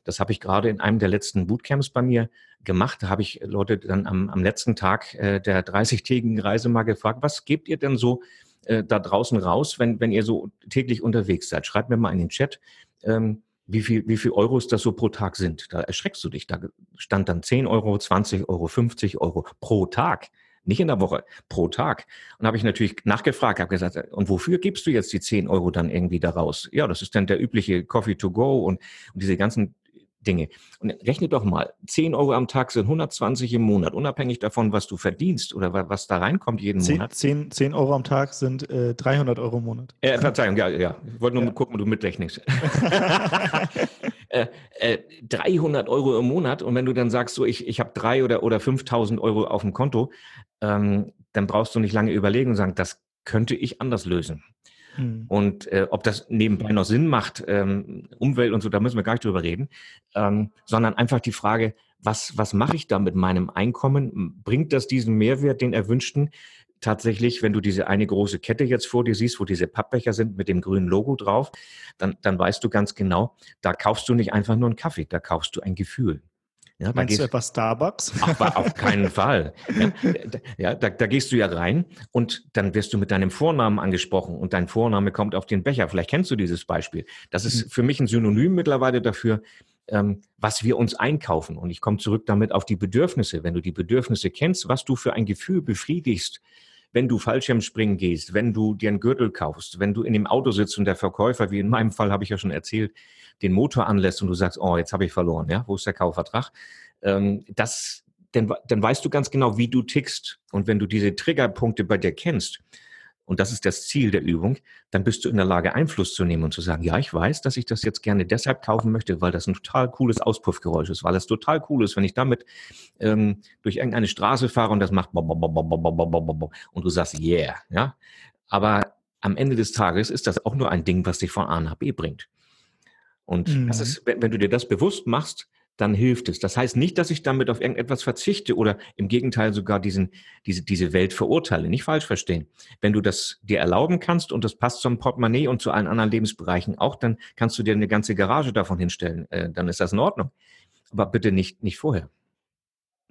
das habe ich gerade in einem der letzten Bootcamps bei mir gemacht. Da habe ich Leute dann am, am letzten Tag äh, der 30-tägigen Reise mal gefragt, was gebt ihr denn so äh, da draußen raus, wenn, wenn ihr so täglich unterwegs seid? Schreibt mir mal in den Chat. Ähm, wie viel, wie viel Euros das so pro Tag sind. Da erschreckst du dich. Da stand dann 10 Euro, 20 Euro, 50 Euro pro Tag. Nicht in der Woche, pro Tag. Und habe ich natürlich nachgefragt, habe gesagt, und wofür gibst du jetzt die 10 Euro dann irgendwie daraus? Ja, das ist dann der übliche Coffee to go und, und diese ganzen Dinge. Und rechne doch mal, 10 Euro am Tag sind 120 im Monat, unabhängig davon, was du verdienst oder was da reinkommt jeden 10, Monat. 10, 10 Euro am Tag sind äh, 300 Euro im Monat. Äh, Verzeihung, ja, ja. Ich wollte nur ja. gucken, ob du mitrechnest. äh, äh, 300 Euro im Monat und wenn du dann sagst, so ich, ich habe drei oder, oder 5.000 Euro auf dem Konto, ähm, dann brauchst du nicht lange überlegen und sagen, das könnte ich anders lösen. Mhm. Und äh, ob das nebenbei noch Sinn macht, ähm, Umwelt und so, da müssen wir gar nicht drüber reden, ähm, sondern einfach die Frage, was, was mache ich da mit meinem Einkommen? Bringt das diesen Mehrwert, den erwünschten? Tatsächlich, wenn du diese eine große Kette jetzt vor dir siehst, wo diese Pappbecher sind mit dem grünen Logo drauf, dann, dann weißt du ganz genau, da kaufst du nicht einfach nur einen Kaffee, da kaufst du ein Gefühl. Ja, Meinst du etwas Starbucks? Ach, auf keinen Fall. Ja, ja da, da, gehst du ja rein und dann wirst du mit deinem Vornamen angesprochen und dein Vorname kommt auf den Becher. Vielleicht kennst du dieses Beispiel. Das ist mhm. für mich ein Synonym mittlerweile dafür, ähm, was wir uns einkaufen. Und ich komme zurück damit auf die Bedürfnisse. Wenn du die Bedürfnisse kennst, was du für ein Gefühl befriedigst, wenn du Fallschirmspringen gehst, wenn du dir einen Gürtel kaufst, wenn du in dem Auto sitzt und der Verkäufer, wie in meinem Fall habe ich ja schon erzählt, den Motor anlässt und du sagst, oh, jetzt habe ich verloren, ja, wo ist der Kaufvertrag? Ähm, das, dann, dann weißt du ganz genau, wie du tickst. Und wenn du diese Triggerpunkte bei dir kennst, und das ist das Ziel der Übung, dann bist du in der Lage, Einfluss zu nehmen und zu sagen, ja, ich weiß, dass ich das jetzt gerne deshalb kaufen möchte, weil das ein total cooles Auspuffgeräusch ist, weil es total cool ist, wenn ich damit ähm, durch irgendeine Straße fahre und das macht und du sagst, yeah, ja. Aber am Ende des Tages ist das auch nur ein Ding, was dich von A nach B bringt. Und mhm. das ist, wenn, wenn du dir das bewusst machst, dann hilft es. Das heißt nicht, dass ich damit auf irgendetwas verzichte oder im Gegenteil sogar diesen, diese, diese Welt verurteile. Nicht falsch verstehen. Wenn du das dir erlauben kannst und das passt zum Portemonnaie und zu allen anderen Lebensbereichen auch, dann kannst du dir eine ganze Garage davon hinstellen. Äh, dann ist das in Ordnung. Aber bitte nicht, nicht vorher.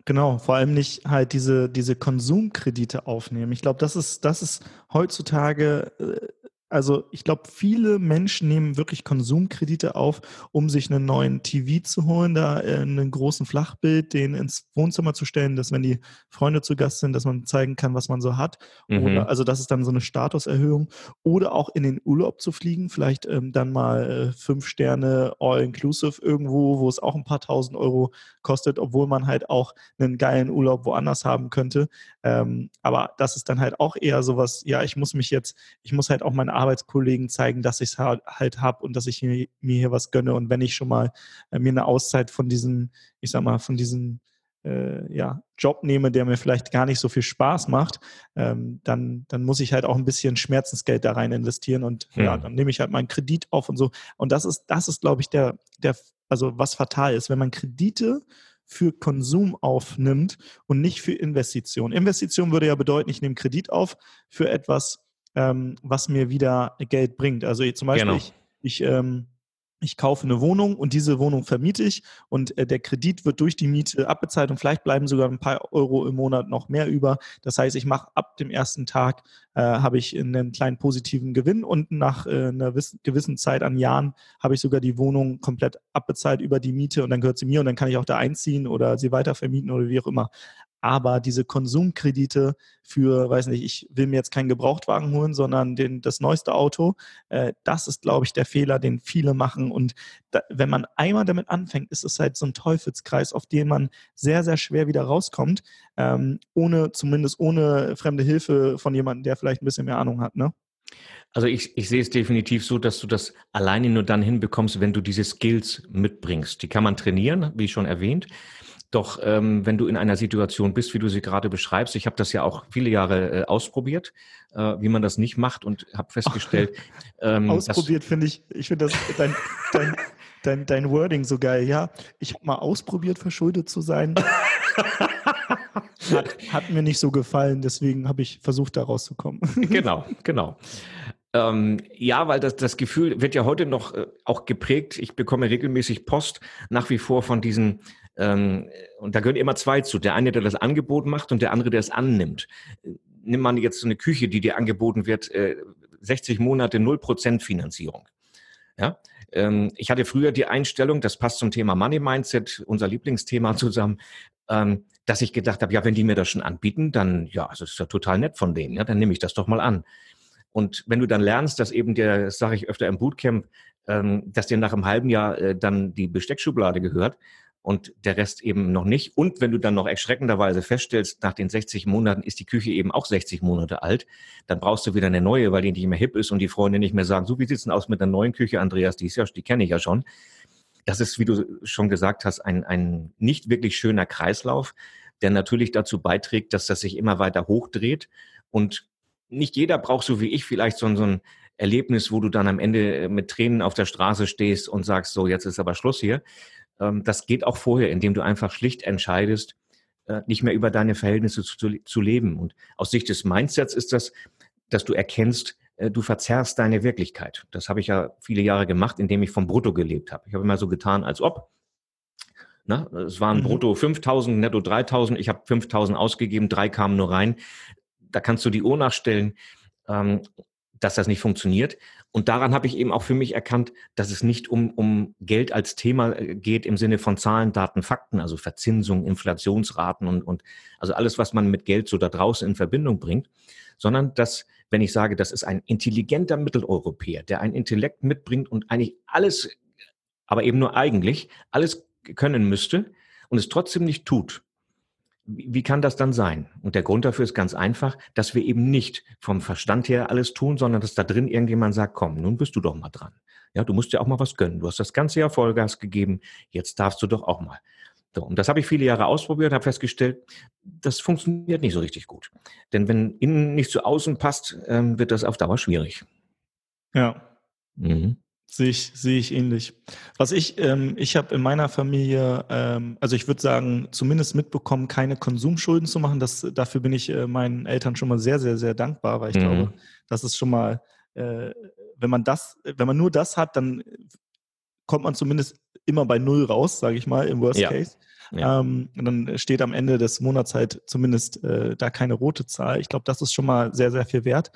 Genau, vor allem nicht halt diese, diese Konsumkredite aufnehmen. Ich glaube, das ist, das ist heutzutage äh, also ich glaube, viele Menschen nehmen wirklich Konsumkredite auf, um sich einen neuen TV zu holen, da äh, einen großen Flachbild, den ins Wohnzimmer zu stellen, dass wenn die Freunde zu Gast sind, dass man zeigen kann, was man so hat. Mhm. Oder, also das ist dann so eine Statuserhöhung. Oder auch in den Urlaub zu fliegen, vielleicht ähm, dann mal äh, fünf Sterne All-Inclusive irgendwo, wo es auch ein paar tausend Euro kostet, obwohl man halt auch einen geilen Urlaub woanders haben könnte. Ähm, aber das ist dann halt auch eher sowas, ja, ich muss mich jetzt, ich muss halt auch meine Arbeitskollegen zeigen, dass ich es halt, halt habe und dass ich mir, mir, hier was gönne. Und wenn ich schon mal äh, mir eine Auszeit von diesem, ich sag mal, von diesem äh, ja, Job nehme, der mir vielleicht gar nicht so viel Spaß macht, ähm, dann, dann muss ich halt auch ein bisschen Schmerzensgeld da rein investieren und hm. ja, dann nehme ich halt meinen Kredit auf und so. Und das ist, das ist, glaube ich, der, der, also was fatal ist, wenn man Kredite für Konsum aufnimmt und nicht für Investition. Investition würde ja bedeuten, ich nehme Kredit auf für etwas, ähm, was mir wieder Geld bringt. Also zum Beispiel, genau. ich, ich ähm, ich kaufe eine Wohnung und diese Wohnung vermiete ich und äh, der Kredit wird durch die Miete abbezahlt und vielleicht bleiben sogar ein paar Euro im Monat noch mehr über. Das heißt, ich mache ab dem ersten Tag äh, habe ich einen kleinen positiven Gewinn und nach äh, einer gewissen Zeit an Jahren habe ich sogar die Wohnung komplett abbezahlt über die Miete und dann gehört sie mir und dann kann ich auch da einziehen oder sie weiter vermieten oder wie auch immer. Aber diese Konsumkredite für, weiß nicht, ich will mir jetzt keinen Gebrauchtwagen holen, sondern den, das neueste Auto, äh, das ist, glaube ich, der Fehler, den viele machen. Und da, wenn man einmal damit anfängt, ist es halt so ein Teufelskreis, auf den man sehr, sehr schwer wieder rauskommt, ähm, ohne, zumindest ohne fremde Hilfe von jemandem, der vielleicht ein bisschen mehr Ahnung hat. Ne? Also ich, ich sehe es definitiv so, dass du das alleine nur dann hinbekommst, wenn du diese Skills mitbringst. Die kann man trainieren, wie schon erwähnt. Doch ähm, wenn du in einer Situation bist, wie du sie gerade beschreibst, ich habe das ja auch viele Jahre äh, ausprobiert, äh, wie man das nicht macht und habe festgestellt. Ähm, ausprobiert finde ich, ich finde das dein, dein, dein, dein Wording so geil. Ja, ich habe mal ausprobiert, verschuldet zu sein. hat, hat mir nicht so gefallen, deswegen habe ich versucht, da rauszukommen. genau, genau. Ähm, ja, weil das, das Gefühl wird ja heute noch äh, auch geprägt. Ich bekomme regelmäßig Post nach wie vor von diesen, ähm, und da gehören immer zwei zu. Der eine, der das Angebot macht und der andere, der es annimmt. Nimm man jetzt so eine Küche, die dir angeboten wird, äh, 60 Monate 0% Finanzierung. Ja, ähm, ich hatte früher die Einstellung, das passt zum Thema Money Mindset, unser Lieblingsthema zusammen, ähm, dass ich gedacht habe, ja, wenn die mir das schon anbieten, dann ja, das ist ja total nett von denen, ja, dann nehme ich das doch mal an. Und wenn du dann lernst, dass eben der, das sage ich öfter im Bootcamp, ähm, dass dir nach einem halben Jahr äh, dann die Besteckschublade gehört und der Rest eben noch nicht. Und wenn du dann noch erschreckenderweise feststellst, nach den 60 Monaten ist die Küche eben auch 60 Monate alt, dann brauchst du wieder eine neue, weil die nicht mehr hip ist und die Freunde nicht mehr sagen, so wie sieht's denn aus mit einer neuen Küche, Andreas, die ist ja, die kenne ich ja schon. Das ist, wie du schon gesagt hast, ein, ein nicht wirklich schöner Kreislauf, der natürlich dazu beiträgt, dass das sich immer weiter hochdreht und nicht jeder braucht so wie ich vielleicht so, so ein Erlebnis, wo du dann am Ende mit Tränen auf der Straße stehst und sagst, so, jetzt ist aber Schluss hier. Ähm, das geht auch vorher, indem du einfach schlicht entscheidest, äh, nicht mehr über deine Verhältnisse zu, zu leben. Und aus Sicht des Mindsets ist das, dass du erkennst, äh, du verzerrst deine Wirklichkeit. Das habe ich ja viele Jahre gemacht, indem ich vom Brutto gelebt habe. Ich habe immer so getan, als ob. Na, es waren mhm. brutto 5000, netto 3000. Ich habe 5000 ausgegeben, drei kamen nur rein da kannst du die Uhr nachstellen, ähm, dass das nicht funktioniert. Und daran habe ich eben auch für mich erkannt, dass es nicht um, um Geld als Thema äh, geht im Sinne von Zahlen, Daten, Fakten, also Verzinsung, Inflationsraten und, und also alles, was man mit Geld so da draußen in Verbindung bringt, sondern dass, wenn ich sage, das ist ein intelligenter Mitteleuropäer, der ein Intellekt mitbringt und eigentlich alles, aber eben nur eigentlich, alles können müsste und es trotzdem nicht tut, wie kann das dann sein? Und der Grund dafür ist ganz einfach, dass wir eben nicht vom Verstand her alles tun, sondern dass da drin irgendjemand sagt, komm, nun bist du doch mal dran. Ja, du musst dir auch mal was gönnen. Du hast das ganze Jahr Vollgas gegeben, jetzt darfst du doch auch mal. So, und das habe ich viele Jahre ausprobiert, habe festgestellt, das funktioniert nicht so richtig gut. Denn wenn innen nicht zu außen passt, ähm, wird das auf Dauer schwierig. Ja. Mhm. Sehe ich, sehe ich ähnlich. Was ich, ähm, ich habe in meiner Familie, ähm, also ich würde sagen, zumindest mitbekommen, keine Konsumschulden zu machen. Das, dafür bin ich äh, meinen Eltern schon mal sehr, sehr, sehr dankbar, weil ich mhm. glaube, das ist schon mal, äh, wenn man das, wenn man nur das hat, dann kommt man zumindest immer bei Null raus, sage ich mal, im Worst ja. Case. Ja. Ähm, und dann steht am Ende des Monats halt zumindest äh, da keine rote Zahl. Ich glaube, das ist schon mal sehr, sehr viel wert.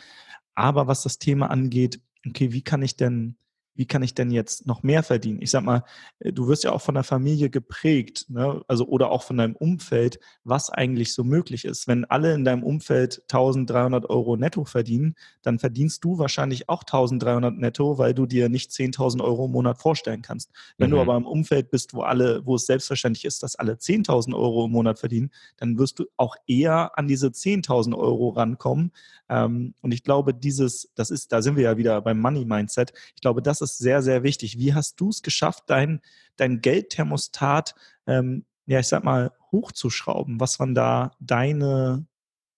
Aber was das Thema angeht, okay, wie kann ich denn wie kann ich denn jetzt noch mehr verdienen? Ich sag mal, äh, du wirst ja auch von der Familie geprägt, ne? also oder auch von deinem Umfeld, was eigentlich so möglich ist. Wenn alle in deinem Umfeld 1300 Euro netto verdienen, dann verdienst du wahrscheinlich auch 1300 netto, weil du dir nicht 10.000 Euro im Monat vorstellen kannst. Wenn mhm. du aber im Umfeld bist, wo alle, wo es selbstverständlich ist, dass alle 10.000 Euro im Monat verdienen, dann wirst du auch eher an diese 10.000 Euro rankommen. Ähm, und ich glaube, dieses, das ist, da sind wir ja wieder beim Money Mindset. Ich glaube, das ist sehr, sehr wichtig. Wie hast du es geschafft, dein, dein Geldthermostat, ähm, ja, ich sag mal, hochzuschrauben? Was waren da deine,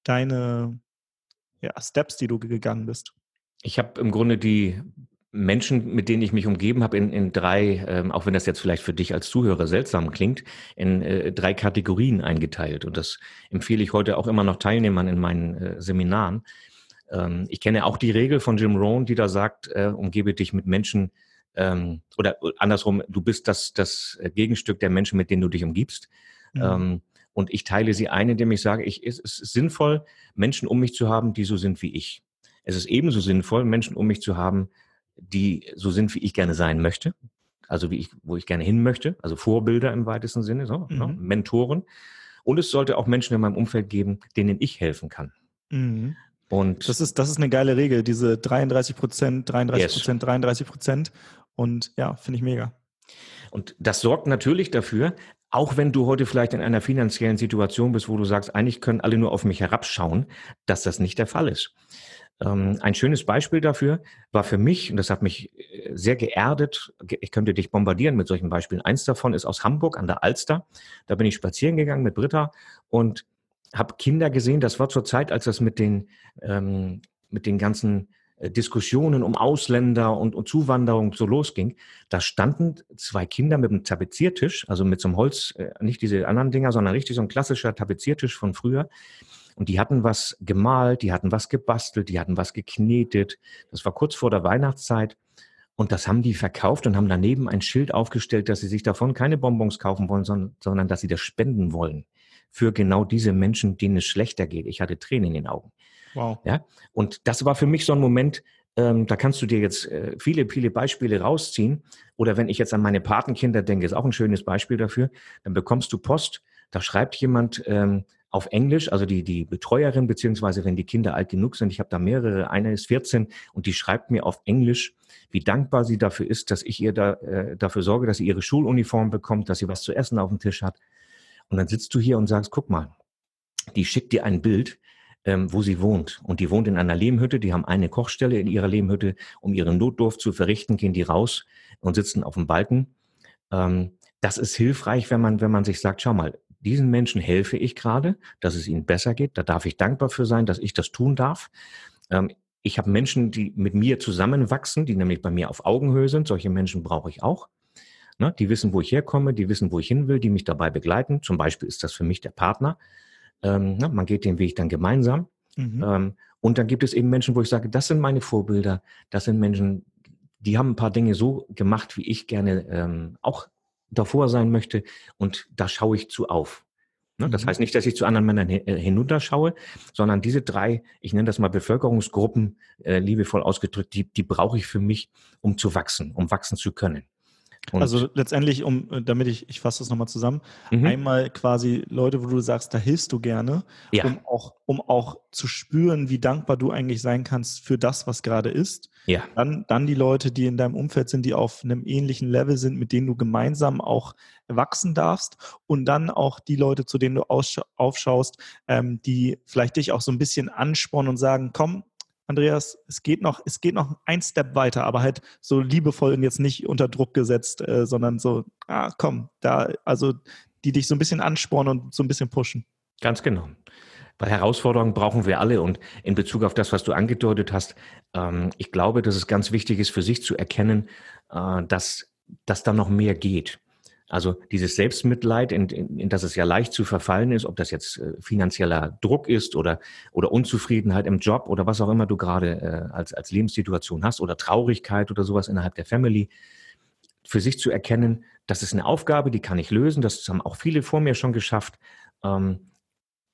deine ja, Steps, die du gegangen bist? Ich habe im Grunde die Menschen, mit denen ich mich umgeben habe, in, in drei, ähm, auch wenn das jetzt vielleicht für dich als Zuhörer seltsam klingt, in äh, drei Kategorien eingeteilt. Und das empfehle ich heute auch immer noch Teilnehmern in meinen äh, Seminaren. Ähm, ich kenne auch die Regel von Jim Rohn, die da sagt, äh, umgebe dich mit Menschen, ähm, oder andersrum, du bist das, das Gegenstück der Menschen, mit denen du dich umgibst. Mhm. Ähm, und ich teile sie ein, indem ich sage, ich, es ist sinnvoll, Menschen um mich zu haben, die so sind wie ich. Es ist ebenso sinnvoll, Menschen um mich zu haben, die so sind, wie ich gerne sein möchte. Also wie ich, wo ich gerne hin möchte. Also Vorbilder im weitesten Sinne, so, ne? mhm. ne? Mentoren. Und es sollte auch Menschen in meinem Umfeld geben, denen ich helfen kann. Mhm. Und das ist, das ist eine geile Regel, diese 33 Prozent, 33 Prozent, yes. 33 Prozent. Und ja, finde ich mega. Und das sorgt natürlich dafür, auch wenn du heute vielleicht in einer finanziellen Situation bist, wo du sagst, eigentlich können alle nur auf mich herabschauen, dass das nicht der Fall ist. Ähm, ein schönes Beispiel dafür war für mich, und das hat mich äh, sehr geerdet, ich könnte dich bombardieren mit solchen Beispielen. Eins davon ist aus Hamburg an der Alster. Da bin ich spazieren gegangen mit Britta und habe Kinder gesehen. Das war zur Zeit, als das mit den, ähm, mit den ganzen äh, Diskussionen um Ausländer und, und Zuwanderung so losging, da standen zwei Kinder mit einem Tapeziertisch, also mit so einem Holz, äh, nicht diese anderen Dinger, sondern richtig so ein klassischer Tapeziertisch von früher. Und die hatten was gemalt, die hatten was gebastelt, die hatten was geknetet. Das war kurz vor der Weihnachtszeit. Und das haben die verkauft und haben daneben ein Schild aufgestellt, dass sie sich davon keine Bonbons kaufen wollen, sondern, sondern dass sie das spenden wollen für genau diese Menschen, denen es schlechter geht. Ich hatte Tränen in den Augen. Wow. Ja, und das war für mich so ein Moment, ähm, da kannst du dir jetzt äh, viele, viele Beispiele rausziehen. Oder wenn ich jetzt an meine Patenkinder denke, ist auch ein schönes Beispiel dafür, dann bekommst du Post, da schreibt jemand ähm, auf Englisch, also die, die Betreuerin, beziehungsweise wenn die Kinder alt genug sind, ich habe da mehrere, eine ist 14 und die schreibt mir auf Englisch, wie dankbar sie dafür ist, dass ich ihr da, äh, dafür sorge, dass sie ihre Schuluniform bekommt, dass sie was zu essen auf dem Tisch hat. Und dann sitzt du hier und sagst, guck mal, die schickt dir ein Bild, ähm, wo sie wohnt. Und die wohnt in einer Lehmhütte, die haben eine Kochstelle in ihrer Lehmhütte, um ihren Notdurft zu verrichten, gehen die raus und sitzen auf dem Balken. Ähm, das ist hilfreich, wenn man, wenn man sich sagt, schau mal, diesen Menschen helfe ich gerade, dass es ihnen besser geht. Da darf ich dankbar für sein, dass ich das tun darf. Ähm, ich habe Menschen, die mit mir zusammenwachsen, die nämlich bei mir auf Augenhöhe sind. Solche Menschen brauche ich auch. Ne? Die wissen, wo ich herkomme, die wissen, wo ich hin will, die mich dabei begleiten. Zum Beispiel ist das für mich der Partner. Ähm, ne? Man geht den Weg dann gemeinsam. Mhm. Ähm, und dann gibt es eben Menschen, wo ich sage, das sind meine Vorbilder, das sind Menschen, die haben ein paar Dinge so gemacht, wie ich gerne ähm, auch davor sein möchte. Und da schaue ich zu auf. Ne? Das mhm. heißt nicht, dass ich zu anderen Männern äh, hinunterschaue, sondern diese drei, ich nenne das mal Bevölkerungsgruppen, äh, liebevoll ausgedrückt, die, die brauche ich für mich, um zu wachsen, um wachsen zu können. Und also letztendlich, um, äh, damit ich, ich fasse das nochmal zusammen, mhm. einmal quasi Leute, wo du sagst, da hilfst du gerne, ja. um, auch, um auch zu spüren, wie dankbar du eigentlich sein kannst für das, was gerade ist. Ja. Dann, dann die Leute, die in deinem Umfeld sind, die auf einem ähnlichen Level sind, mit denen du gemeinsam auch wachsen darfst. Und dann auch die Leute, zu denen du aufschaust, ähm, die vielleicht dich auch so ein bisschen anspornen und sagen, komm, Andreas, es geht noch, es geht noch ein Step weiter, aber halt so liebevoll und jetzt nicht unter Druck gesetzt, äh, sondern so, ah, komm, da, also die dich so ein bisschen anspornen und so ein bisschen pushen. Ganz genau. Weil Herausforderungen brauchen wir alle. Und in Bezug auf das, was du angedeutet hast, ähm, ich glaube, dass es ganz wichtig ist, für sich zu erkennen, äh, dass, dass da noch mehr geht. Also dieses Selbstmitleid, in, in, in das es ja leicht zu verfallen ist, ob das jetzt äh, finanzieller Druck ist oder, oder Unzufriedenheit im Job oder was auch immer du gerade äh, als, als Lebenssituation hast oder Traurigkeit oder sowas innerhalb der Family, für sich zu erkennen, das ist eine Aufgabe, die kann ich lösen, das haben auch viele vor mir schon geschafft. Ähm,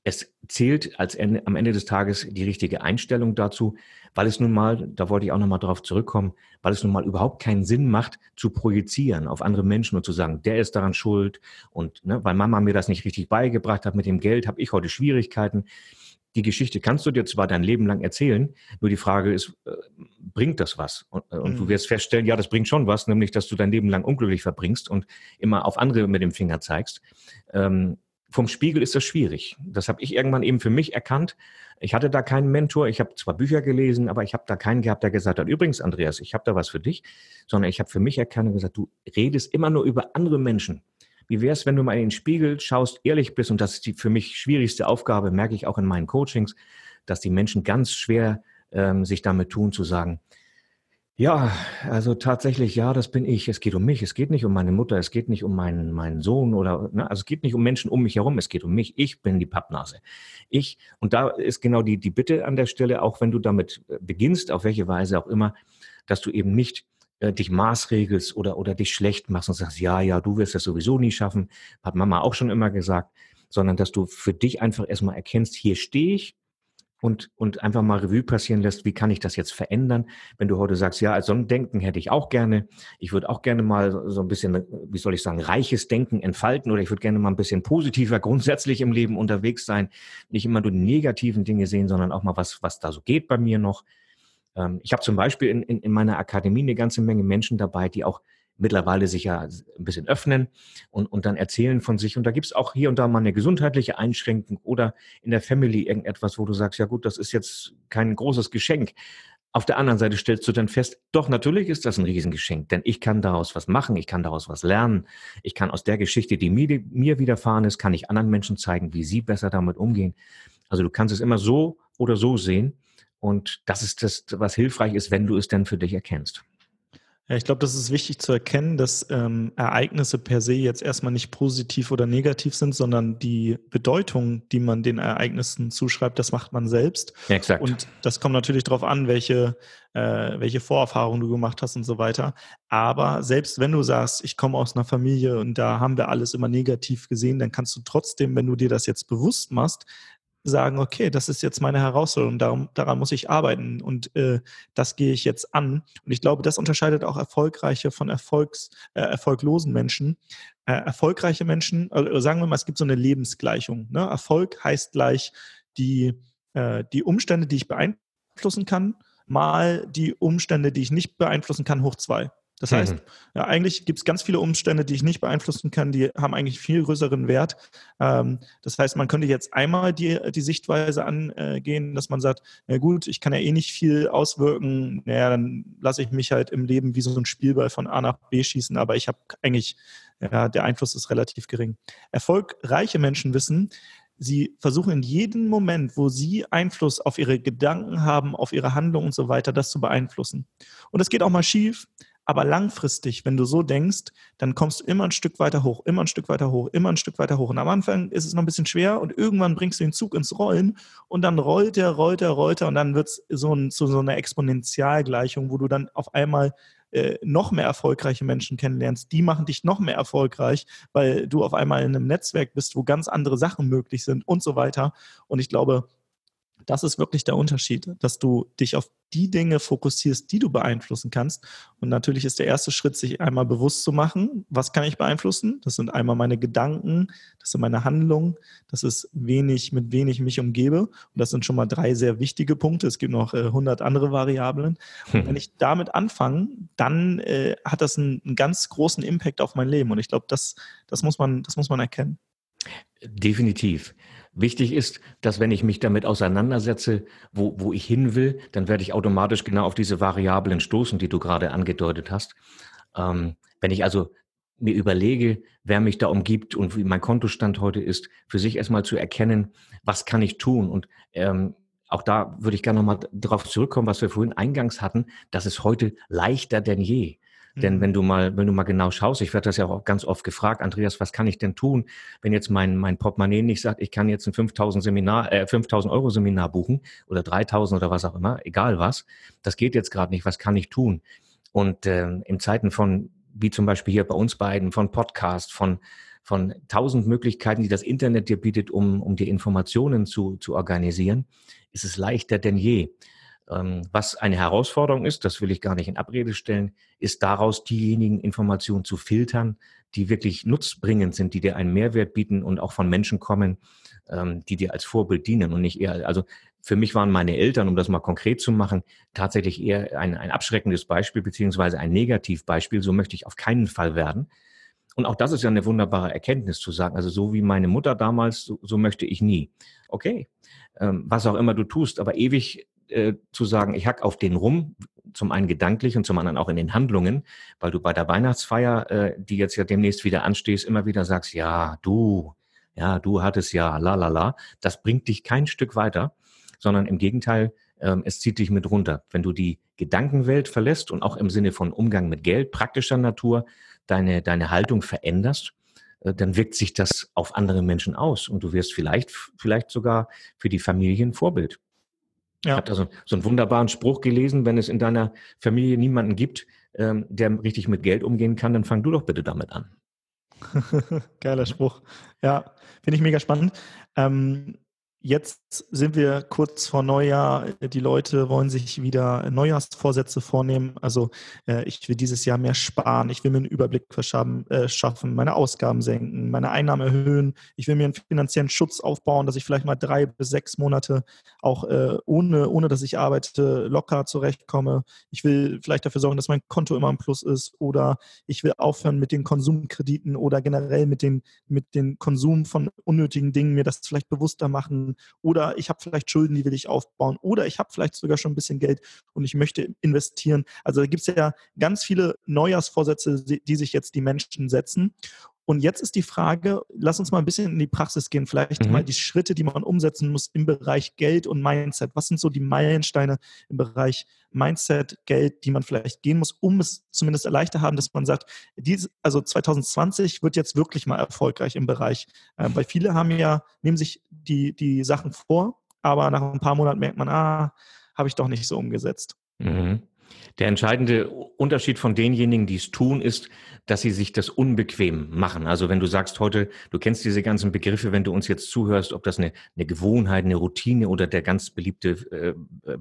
es zählt als Ende, am Ende des Tages die richtige Einstellung dazu, weil es nun mal, da wollte ich auch nochmal drauf zurückkommen, weil es nun mal überhaupt keinen Sinn macht, zu projizieren auf andere Menschen und zu sagen, der ist daran schuld und ne, weil Mama mir das nicht richtig beigebracht hat mit dem Geld, habe ich heute Schwierigkeiten. Die Geschichte kannst du dir zwar dein Leben lang erzählen, nur die Frage ist, äh, bringt das was? Und, äh, und mhm. du wirst feststellen, ja, das bringt schon was, nämlich, dass du dein Leben lang unglücklich verbringst und immer auf andere mit dem Finger zeigst. Ähm, vom Spiegel ist das schwierig. Das habe ich irgendwann eben für mich erkannt. Ich hatte da keinen Mentor. Ich habe zwar Bücher gelesen, aber ich habe da keinen gehabt, der gesagt hat, übrigens, Andreas, ich habe da was für dich, sondern ich habe für mich erkannt und gesagt, du redest immer nur über andere Menschen. Wie wäre es, wenn du mal in den Spiegel schaust, ehrlich bist, und das ist die für mich schwierigste Aufgabe, merke ich auch in meinen Coachings, dass die Menschen ganz schwer ähm, sich damit tun, zu sagen, ja, also tatsächlich, ja, das bin ich. Es geht um mich. Es geht nicht um meine Mutter. Es geht nicht um meinen, meinen Sohn oder, ne, also es geht nicht um Menschen um mich herum. Es geht um mich. Ich bin die Pappnase. Ich, und da ist genau die, die Bitte an der Stelle, auch wenn du damit äh, beginnst, auf welche Weise auch immer, dass du eben nicht äh, dich maßregelst oder, oder dich schlecht machst und sagst, ja, ja, du wirst das sowieso nie schaffen. Hat Mama auch schon immer gesagt, sondern dass du für dich einfach erstmal erkennst, hier stehe ich und, und einfach mal Revue passieren lässt, wie kann ich das jetzt verändern? Wenn du heute sagst, ja, so ein Denken hätte ich auch gerne. Ich würde auch gerne mal so ein bisschen, wie soll ich sagen, reiches Denken entfalten oder ich würde gerne mal ein bisschen positiver grundsätzlich im Leben unterwegs sein. Nicht immer nur die negativen Dinge sehen, sondern auch mal was, was da so geht bei mir noch. Ähm, ich habe zum Beispiel in, in, in meiner Akademie eine ganze Menge Menschen dabei, die auch mittlerweile sich ja ein bisschen öffnen und, und dann erzählen von sich. Und da gibt es auch hier und da mal eine gesundheitliche Einschränkung oder in der Family irgendetwas, wo du sagst, ja gut, das ist jetzt kein großes Geschenk. Auf der anderen Seite stellst du dann fest, doch, natürlich ist das ein Riesengeschenk, denn ich kann daraus was machen, ich kann daraus was lernen, ich kann aus der Geschichte, die mir, mir widerfahren ist, kann ich anderen Menschen zeigen, wie sie besser damit umgehen. Also du kannst es immer so oder so sehen und das ist das, was hilfreich ist, wenn du es denn für dich erkennst. Ja, ich glaube, das ist wichtig zu erkennen, dass ähm, Ereignisse per se jetzt erstmal nicht positiv oder negativ sind, sondern die Bedeutung, die man den Ereignissen zuschreibt, das macht man selbst. Ja, exakt. Und das kommt natürlich darauf an, welche, äh, welche Vorerfahrungen du gemacht hast und so weiter. Aber selbst wenn du sagst, ich komme aus einer Familie und da haben wir alles immer negativ gesehen, dann kannst du trotzdem, wenn du dir das jetzt bewusst machst, sagen, okay, das ist jetzt meine Herausforderung, darum, daran muss ich arbeiten und äh, das gehe ich jetzt an. Und ich glaube, das unterscheidet auch erfolgreiche von Erfolgs, äh, erfolglosen Menschen. Äh, erfolgreiche Menschen, also sagen wir mal, es gibt so eine Lebensgleichung. Ne? Erfolg heißt gleich die, äh, die Umstände, die ich beeinflussen kann, mal die Umstände, die ich nicht beeinflussen kann, hoch zwei. Das mhm. heißt, ja, eigentlich gibt es ganz viele Umstände, die ich nicht beeinflussen kann, die haben eigentlich viel größeren Wert. Ähm, das heißt, man könnte jetzt einmal die, die Sichtweise angehen, dass man sagt, na gut, ich kann ja eh nicht viel auswirken, naja, dann lasse ich mich halt im Leben wie so ein Spielball von A nach B schießen, aber ich habe eigentlich, ja, der Einfluss ist relativ gering. Erfolgreiche Menschen wissen, Sie versuchen in jedem Moment, wo Sie Einfluss auf Ihre Gedanken haben, auf Ihre Handlung und so weiter, das zu beeinflussen. Und es geht auch mal schief. Aber langfristig, wenn du so denkst, dann kommst du immer ein Stück weiter hoch, immer ein Stück weiter hoch, immer ein Stück weiter hoch. Und am Anfang ist es noch ein bisschen schwer und irgendwann bringst du den Zug ins Rollen und dann rollt er, rollt er, rollt er und dann wird es so, ein, so, so eine Exponentialgleichung, wo du dann auf einmal äh, noch mehr erfolgreiche Menschen kennenlernst. Die machen dich noch mehr erfolgreich, weil du auf einmal in einem Netzwerk bist, wo ganz andere Sachen möglich sind und so weiter. Und ich glaube, das ist wirklich der Unterschied, dass du dich auf die Dinge fokussierst, die du beeinflussen kannst. Und natürlich ist der erste Schritt, sich einmal bewusst zu machen, was kann ich beeinflussen? Das sind einmal meine Gedanken, das sind meine Handlungen, das ist wenig, mit wenig mich umgebe. Und das sind schon mal drei sehr wichtige Punkte. Es gibt noch äh, 100 andere Variablen. Und wenn ich damit anfange, dann äh, hat das einen, einen ganz großen Impact auf mein Leben. Und ich glaube, das, das, muss man, das muss man erkennen. Definitiv. Wichtig ist, dass wenn ich mich damit auseinandersetze, wo, wo ich hin will, dann werde ich automatisch genau auf diese Variablen stoßen, die du gerade angedeutet hast. Ähm, wenn ich also mir überlege, wer mich da umgibt und wie mein Kontostand heute ist, für sich erstmal zu erkennen, was kann ich tun? Und ähm, auch da würde ich gerne nochmal darauf zurückkommen, was wir vorhin eingangs hatten, das ist heute leichter denn je. Denn mhm. wenn du mal, wenn du mal genau schaust, ich werde das ja auch ganz oft gefragt, Andreas, was kann ich denn tun, wenn jetzt mein, mein Portemonnaie nicht sagt, ich kann jetzt ein 5000 Seminar, äh, 5000 Euro Seminar buchen oder 3000 oder was auch immer, egal was. Das geht jetzt gerade nicht. Was kann ich tun? Und äh, in Zeiten von, wie zum Beispiel hier bei uns beiden, von Podcast, von von tausend Möglichkeiten, die das Internet dir bietet, um, um die Informationen zu, zu organisieren, ist es leichter denn je. Ähm, was eine Herausforderung ist, das will ich gar nicht in Abrede stellen, ist daraus diejenigen Informationen zu filtern, die wirklich nutzbringend sind, die dir einen Mehrwert bieten und auch von Menschen kommen, ähm, die dir als Vorbild dienen und nicht eher, also für mich waren meine Eltern, um das mal konkret zu machen, tatsächlich eher ein, ein abschreckendes Beispiel beziehungsweise ein Negativbeispiel. So möchte ich auf keinen Fall werden. Und auch das ist ja eine wunderbare Erkenntnis zu sagen. Also so wie meine Mutter damals, so, so möchte ich nie. Okay, ähm, was auch immer du tust, aber ewig äh, zu sagen, ich hack auf den rum, zum einen gedanklich und zum anderen auch in den Handlungen, weil du bei der Weihnachtsfeier, äh, die jetzt ja demnächst wieder anstehst, immer wieder sagst, ja, du, ja, du hattest ja, la la la, das bringt dich kein Stück weiter, sondern im Gegenteil, ähm, es zieht dich mit runter. Wenn du die Gedankenwelt verlässt und auch im Sinne von Umgang mit Geld, praktischer Natur, deine, deine Haltung veränderst, äh, dann wirkt sich das auf andere Menschen aus und du wirst vielleicht, vielleicht sogar für die Familie ein Vorbild. Ja. Ich habe da so, so, einen wunderbaren Spruch gelesen, wenn es in deiner Familie niemanden gibt, ähm, der richtig mit Geld umgehen kann, dann fang du doch bitte damit an. Geiler Spruch. Ja, finde ich mega spannend. Ähm, Jetzt sind wir kurz vor Neujahr. Die Leute wollen sich wieder Neujahrsvorsätze vornehmen. Also äh, ich will dieses Jahr mehr sparen. Ich will mir einen Überblick verschaffen, äh, schaffen, meine Ausgaben senken, meine Einnahmen erhöhen. Ich will mir einen finanziellen Schutz aufbauen, dass ich vielleicht mal drei bis sechs Monate auch äh, ohne, ohne dass ich arbeite, locker zurechtkomme. Ich will vielleicht dafür sorgen, dass mein Konto immer im Plus ist. Oder ich will aufhören mit den Konsumkrediten oder generell mit den, mit den Konsum von unnötigen Dingen, mir das vielleicht bewusster machen oder ich habe vielleicht Schulden, die will ich aufbauen oder ich habe vielleicht sogar schon ein bisschen Geld und ich möchte investieren. Also da gibt es ja ganz viele Neujahrsvorsätze, die sich jetzt die Menschen setzen. Und jetzt ist die Frage, lass uns mal ein bisschen in die Praxis gehen, vielleicht mhm. mal die Schritte, die man umsetzen muss im Bereich Geld und Mindset. Was sind so die Meilensteine im Bereich Mindset, Geld, die man vielleicht gehen muss, um es zumindest erleichtert haben, dass man sagt, diese, also 2020 wird jetzt wirklich mal erfolgreich im Bereich. Äh, weil viele haben ja, nehmen sich die, die Sachen vor, aber nach ein paar Monaten merkt man, ah, habe ich doch nicht so umgesetzt. Mhm. Der entscheidende Unterschied von denjenigen, die es tun, ist, dass sie sich das unbequem machen. Also wenn du sagst heute, du kennst diese ganzen Begriffe, wenn du uns jetzt zuhörst, ob das eine, eine Gewohnheit, eine Routine oder der ganz beliebte äh,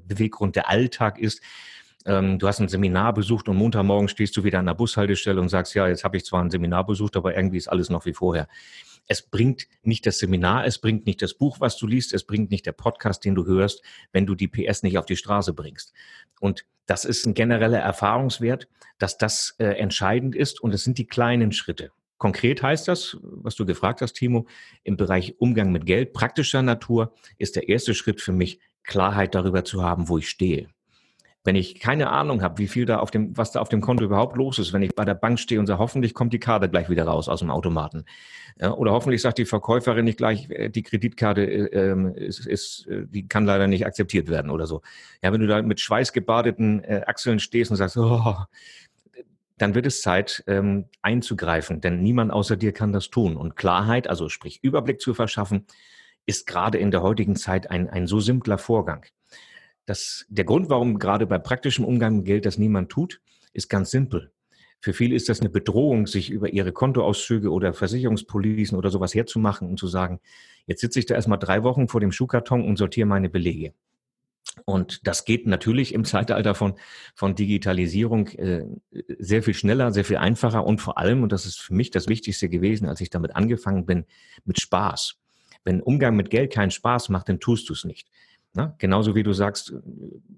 Beweggrund der Alltag ist. Ähm, du hast ein Seminar besucht und Montagmorgen stehst du wieder an der Bushaltestelle und sagst, ja, jetzt habe ich zwar ein Seminar besucht, aber irgendwie ist alles noch wie vorher. Es bringt nicht das Seminar, es bringt nicht das Buch, was du liest, es bringt nicht der Podcast, den du hörst, wenn du die PS nicht auf die Straße bringst. Und das ist ein genereller Erfahrungswert, dass das äh, entscheidend ist und es sind die kleinen Schritte. Konkret heißt das, was du gefragt hast, Timo, im Bereich Umgang mit Geld praktischer Natur ist der erste Schritt für mich, Klarheit darüber zu haben, wo ich stehe. Wenn ich keine Ahnung habe, wie viel da auf dem, was da auf dem Konto überhaupt los ist, wenn ich bei der Bank stehe und sage, hoffentlich kommt die Karte gleich wieder raus aus dem Automaten. Ja, oder hoffentlich sagt die Verkäuferin nicht gleich, äh, die Kreditkarte äh, ist, ist, äh, die kann leider nicht akzeptiert werden oder so. Ja, wenn du da mit schweißgebadeten äh, Achseln stehst und sagst, oh, dann wird es Zeit, ähm, einzugreifen, denn niemand außer dir kann das tun. Und Klarheit, also sprich Überblick zu verschaffen, ist gerade in der heutigen Zeit ein, ein so simpler Vorgang. Das, der Grund, warum gerade bei praktischem Umgang mit Geld das niemand tut, ist ganz simpel. Für viele ist das eine Bedrohung, sich über ihre Kontoauszüge oder Versicherungspolicen oder sowas herzumachen und zu sagen, jetzt sitze ich da erstmal drei Wochen vor dem Schuhkarton und sortiere meine Belege. Und das geht natürlich im Zeitalter von, von Digitalisierung äh, sehr viel schneller, sehr viel einfacher und vor allem, und das ist für mich das Wichtigste gewesen, als ich damit angefangen bin, mit Spaß. Wenn Umgang mit Geld keinen Spaß macht, dann tust du es nicht. Ne? Genauso wie du sagst,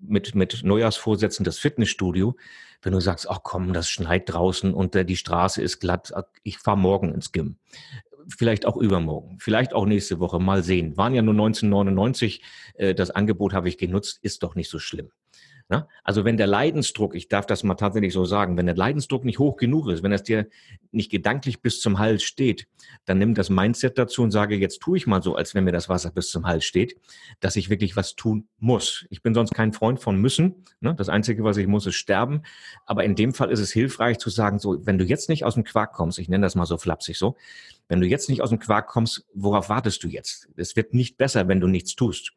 mit, mit Neujahrsvorsätzen das Fitnessstudio, wenn du sagst, ach komm, das schneit draußen und äh, die Straße ist glatt, ich fahre morgen ins Gym. Vielleicht auch übermorgen, vielleicht auch nächste Woche, mal sehen. Waren ja nur 1999, äh, das Angebot habe ich genutzt, ist doch nicht so schlimm. Ne? Also wenn der Leidensdruck, ich darf das mal tatsächlich so sagen, wenn der Leidensdruck nicht hoch genug ist, wenn es dir nicht gedanklich bis zum Hals steht, dann nimm das Mindset dazu und sage, jetzt tue ich mal so, als wenn mir das Wasser bis zum Hals steht, dass ich wirklich was tun muss. Ich bin sonst kein Freund von müssen. Ne? Das Einzige, was ich muss, ist sterben. Aber in dem Fall ist es hilfreich zu sagen, so, wenn du jetzt nicht aus dem Quark kommst, ich nenne das mal so flapsig so, wenn du jetzt nicht aus dem Quark kommst, worauf wartest du jetzt? Es wird nicht besser, wenn du nichts tust.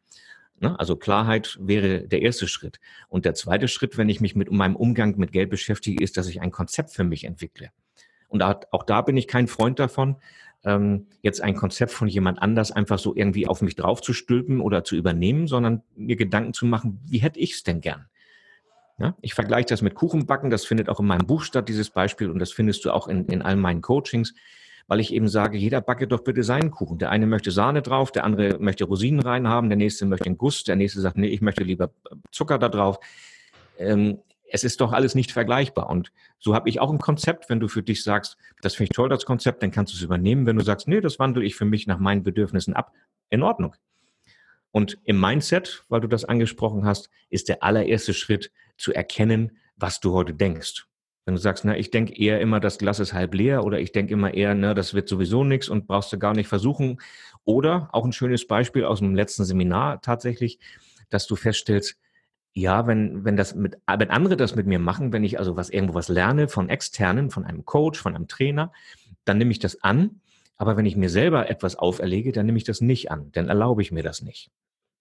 Ne? Also Klarheit wäre der erste Schritt. Und der zweite Schritt, wenn ich mich mit meinem Umgang mit Geld beschäftige, ist, dass ich ein Konzept für mich entwickle. Und auch da bin ich kein Freund davon, ähm, jetzt ein Konzept von jemand anders einfach so irgendwie auf mich draufzustülpen oder zu übernehmen, sondern mir Gedanken zu machen, wie hätte ich es denn gern? Ja, ich vergleiche das mit Kuchenbacken, das findet auch in meinem Buch statt, dieses Beispiel, und das findest du auch in, in all meinen Coachings weil ich eben sage, jeder backe doch bitte seinen Kuchen. Der eine möchte Sahne drauf, der andere möchte Rosinen reinhaben, der nächste möchte einen Guss, der nächste sagt, nee, ich möchte lieber Zucker da drauf. Ähm, es ist doch alles nicht vergleichbar. Und so habe ich auch ein Konzept, wenn du für dich sagst, das finde ich toll, das Konzept, dann kannst du es übernehmen. Wenn du sagst, nee, das wandle ich für mich nach meinen Bedürfnissen ab, in Ordnung. Und im Mindset, weil du das angesprochen hast, ist der allererste Schritt zu erkennen, was du heute denkst. Wenn du sagst, na, ich denke eher immer, das Glas ist halb leer oder ich denke immer eher, na, das wird sowieso nichts und brauchst du gar nicht versuchen. Oder auch ein schönes Beispiel aus dem letzten Seminar tatsächlich, dass du feststellst, ja, wenn, wenn das mit, wenn andere das mit mir machen, wenn ich also was irgendwo was lerne von externen, von einem Coach, von einem Trainer, dann nehme ich das an. Aber wenn ich mir selber etwas auferlege, dann nehme ich das nicht an. Dann erlaube ich mir das nicht.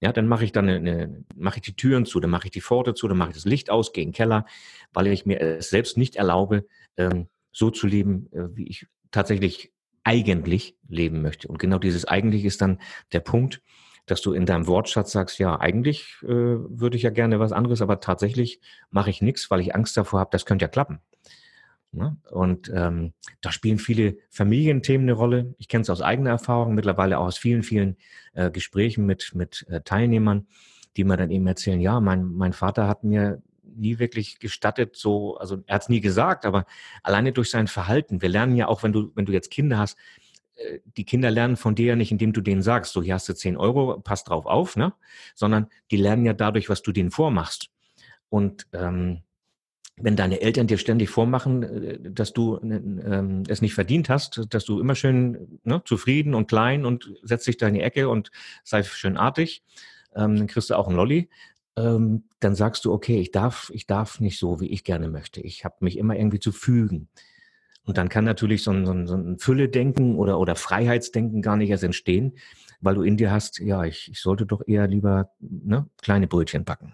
Ja, dann mache ich dann eine, mache ich die Türen zu, dann mache ich die Pforte zu, dann mache ich das Licht aus, gehe in den Keller, weil ich mir es selbst nicht erlaube, ähm, so zu leben, äh, wie ich tatsächlich eigentlich leben möchte. Und genau dieses eigentlich ist dann der Punkt, dass du in deinem Wortschatz sagst, ja, eigentlich äh, würde ich ja gerne was anderes, aber tatsächlich mache ich nichts, weil ich Angst davor habe, das könnte ja klappen. Ne? Und ähm, da spielen viele Familienthemen eine Rolle. Ich kenne es aus eigener Erfahrung, mittlerweile auch aus vielen, vielen äh, Gesprächen mit, mit äh, Teilnehmern, die mir dann eben erzählen, ja, mein, mein Vater hat mir nie wirklich gestattet, so, also er hat es nie gesagt, aber alleine durch sein Verhalten. Wir lernen ja auch, wenn du, wenn du jetzt Kinder hast, äh, die Kinder lernen von dir ja nicht, indem du denen sagst, so hier hast du 10 Euro, pass drauf auf, ne? Sondern die lernen ja dadurch, was du denen vormachst. Und ähm, wenn deine Eltern dir ständig vormachen, äh, dass du ähm, es nicht verdient hast, dass du immer schön ne, zufrieden und klein und setz dich da in die Ecke und sei schön artig, ähm, dann kriegst du auch einen Lolli. Ähm, dann sagst du, okay, ich darf, ich darf nicht so, wie ich gerne möchte. Ich habe mich immer irgendwie zu fügen. Und dann kann natürlich so ein, so ein, so ein Fülle-Denken oder, oder Freiheitsdenken gar nicht erst entstehen, weil du in dir hast, ja, ich, ich sollte doch eher lieber ne, kleine Brötchen backen.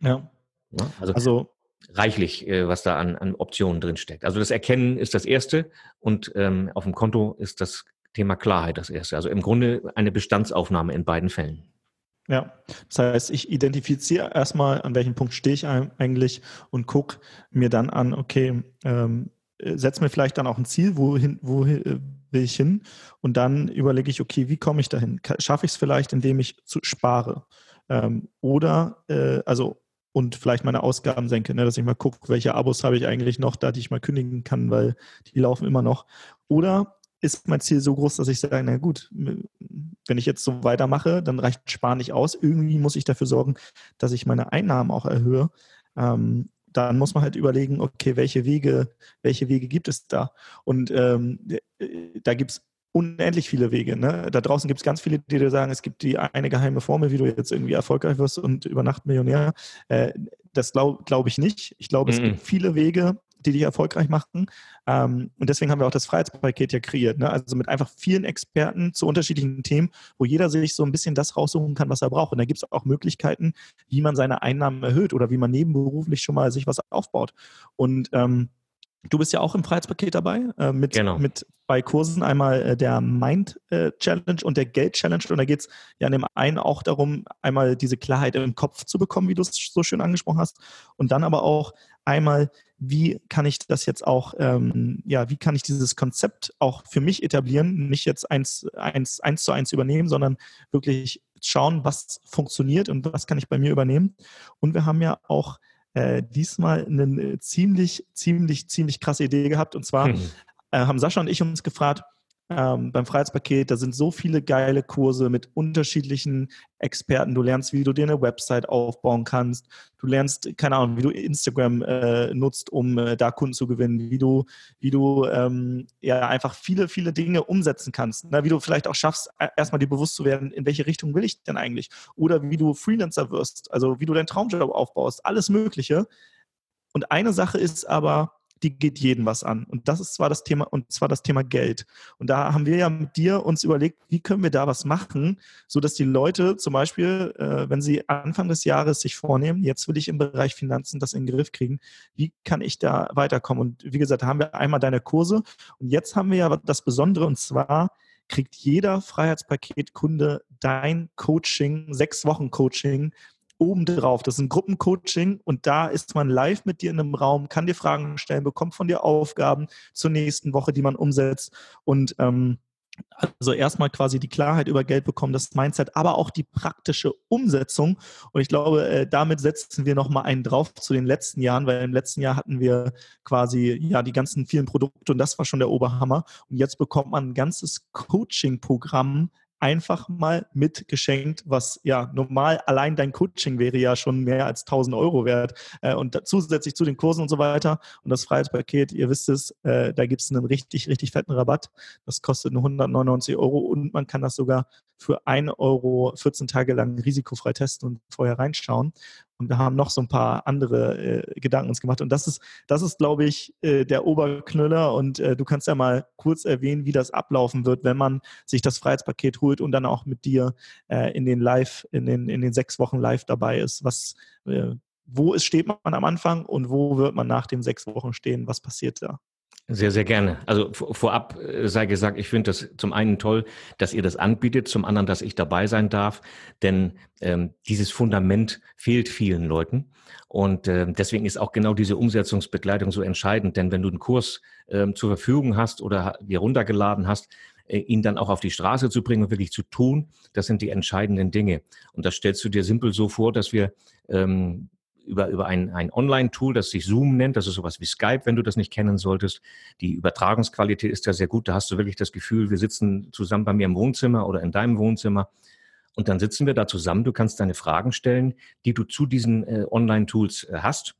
Ja. ja also, also reichlich, äh, was da an, an Optionen drin steckt. Also das Erkennen ist das Erste und ähm, auf dem Konto ist das Thema Klarheit das Erste. Also im Grunde eine Bestandsaufnahme in beiden Fällen. Ja, das heißt, ich identifiziere erstmal, an welchem Punkt stehe ich eigentlich und gucke mir dann an, okay, ähm, setze mir vielleicht dann auch ein Ziel, wohin, wohin äh, will ich hin und dann überlege ich, okay, wie komme ich dahin? Schaffe ich es vielleicht, indem ich zu, spare? Ähm, oder, äh, also und vielleicht meine Ausgaben senke, ne, dass ich mal gucke, welche Abos habe ich eigentlich noch da, die ich mal kündigen kann, weil die laufen immer noch. Oder ist mein Ziel so groß, dass ich sage, na gut, wenn ich jetzt so weitermache, dann reicht Sparen nicht aus. Irgendwie muss ich dafür sorgen, dass ich meine Einnahmen auch erhöhe. Ähm, dann muss man halt überlegen, okay, welche Wege, welche Wege gibt es da? Und ähm, da gibt es unendlich viele Wege. Ne? Da draußen gibt es ganz viele, die dir sagen, es gibt die eine geheime Formel, wie du jetzt irgendwie erfolgreich wirst und über Nacht Millionär. Äh, das glaube glaub ich nicht. Ich glaube, mhm. es gibt viele Wege, die dich erfolgreich machen. Ähm, und deswegen haben wir auch das Freiheitspaket ja kreiert. Ne? Also mit einfach vielen Experten zu unterschiedlichen Themen, wo jeder sich so ein bisschen das raussuchen kann, was er braucht. Und da gibt es auch Möglichkeiten, wie man seine Einnahmen erhöht oder wie man nebenberuflich schon mal sich was aufbaut. Und ähm, Du bist ja auch im Freiheitspaket dabei, äh, mit, genau. mit zwei Kursen, einmal äh, der Mind äh, Challenge und der Geld Challenge. Und da geht es ja in dem einen auch darum, einmal diese Klarheit im Kopf zu bekommen, wie du es so schön angesprochen hast. Und dann aber auch einmal, wie kann ich das jetzt auch, ähm, ja, wie kann ich dieses Konzept auch für mich etablieren, nicht jetzt eins, eins, eins zu eins übernehmen, sondern wirklich schauen, was funktioniert und was kann ich bei mir übernehmen. Und wir haben ja auch äh, diesmal eine ziemlich, ziemlich, ziemlich krasse Idee gehabt. Und zwar hm. äh, haben Sascha und ich uns gefragt, ähm, beim Freiheitspaket, da sind so viele geile Kurse mit unterschiedlichen Experten. Du lernst, wie du dir eine Website aufbauen kannst. Du lernst, keine Ahnung, wie du Instagram äh, nutzt, um äh, da Kunden zu gewinnen, wie du, wie du ähm, ja einfach viele, viele Dinge umsetzen kannst. Na, wie du vielleicht auch schaffst, e, erstmal dir bewusst zu werden, in welche Richtung will ich denn eigentlich? Oder wie du Freelancer wirst, also wie du deinen Traumjob aufbaust, alles Mögliche. Und eine Sache ist aber, die geht jeden was an. Und das ist zwar das Thema, und zwar das Thema Geld. Und da haben wir ja mit dir uns überlegt, wie können wir da was machen, sodass die Leute zum Beispiel, äh, wenn sie Anfang des Jahres sich vornehmen, jetzt will ich im Bereich Finanzen das in den Griff kriegen, wie kann ich da weiterkommen? Und wie gesagt, haben wir einmal deine Kurse und jetzt haben wir ja das Besondere und zwar, kriegt jeder Freiheitspaketkunde dein Coaching, sechs Wochen Coaching obendrauf. Das ist ein Gruppencoaching und da ist man live mit dir in einem Raum, kann dir Fragen stellen, bekommt von dir Aufgaben zur nächsten Woche, die man umsetzt und ähm, also erstmal quasi die Klarheit über Geld bekommen, das Mindset, aber auch die praktische Umsetzung. Und ich glaube, äh, damit setzen wir nochmal einen drauf zu den letzten Jahren, weil im letzten Jahr hatten wir quasi ja die ganzen vielen Produkte und das war schon der Oberhammer. Und jetzt bekommt man ein ganzes Coaching-Programm einfach mal mitgeschenkt, was ja normal allein dein Coaching wäre ja schon mehr als 1000 Euro wert äh, und zusätzlich zu den Kursen und so weiter und das Freiheitspaket, ihr wisst es, äh, da gibt es einen richtig, richtig fetten Rabatt. Das kostet nur 199 Euro und man kann das sogar für 1 Euro 14 Tage lang risikofrei testen und vorher reinschauen. Und wir haben noch so ein paar andere äh, Gedanken uns gemacht. Und das ist, das ist, glaube ich, äh, der Oberknüller. Und äh, du kannst ja mal kurz erwähnen, wie das ablaufen wird, wenn man sich das Freiheitspaket holt und dann auch mit dir äh, in den Live, in den, in den sechs Wochen live dabei ist. Was, äh, wo ist, steht man am Anfang und wo wird man nach den sechs Wochen stehen? Was passiert da? Sehr, sehr gerne. Also vorab äh, sei gesagt, ich finde das zum einen toll, dass ihr das anbietet, zum anderen, dass ich dabei sein darf, denn ähm, dieses Fundament fehlt vielen Leuten. Und äh, deswegen ist auch genau diese Umsetzungsbegleitung so entscheidend, denn wenn du einen Kurs ähm, zur Verfügung hast oder dir runtergeladen hast, äh, ihn dann auch auf die Straße zu bringen und wirklich zu tun, das sind die entscheidenden Dinge. Und das stellst du dir simpel so vor, dass wir ähm, über, über ein, ein Online-Tool, das sich Zoom nennt. Das ist sowas wie Skype, wenn du das nicht kennen solltest. Die Übertragungsqualität ist ja sehr gut. Da hast du wirklich das Gefühl, wir sitzen zusammen bei mir im Wohnzimmer oder in deinem Wohnzimmer. Und dann sitzen wir da zusammen. Du kannst deine Fragen stellen, die du zu diesen äh, Online-Tools äh, hast.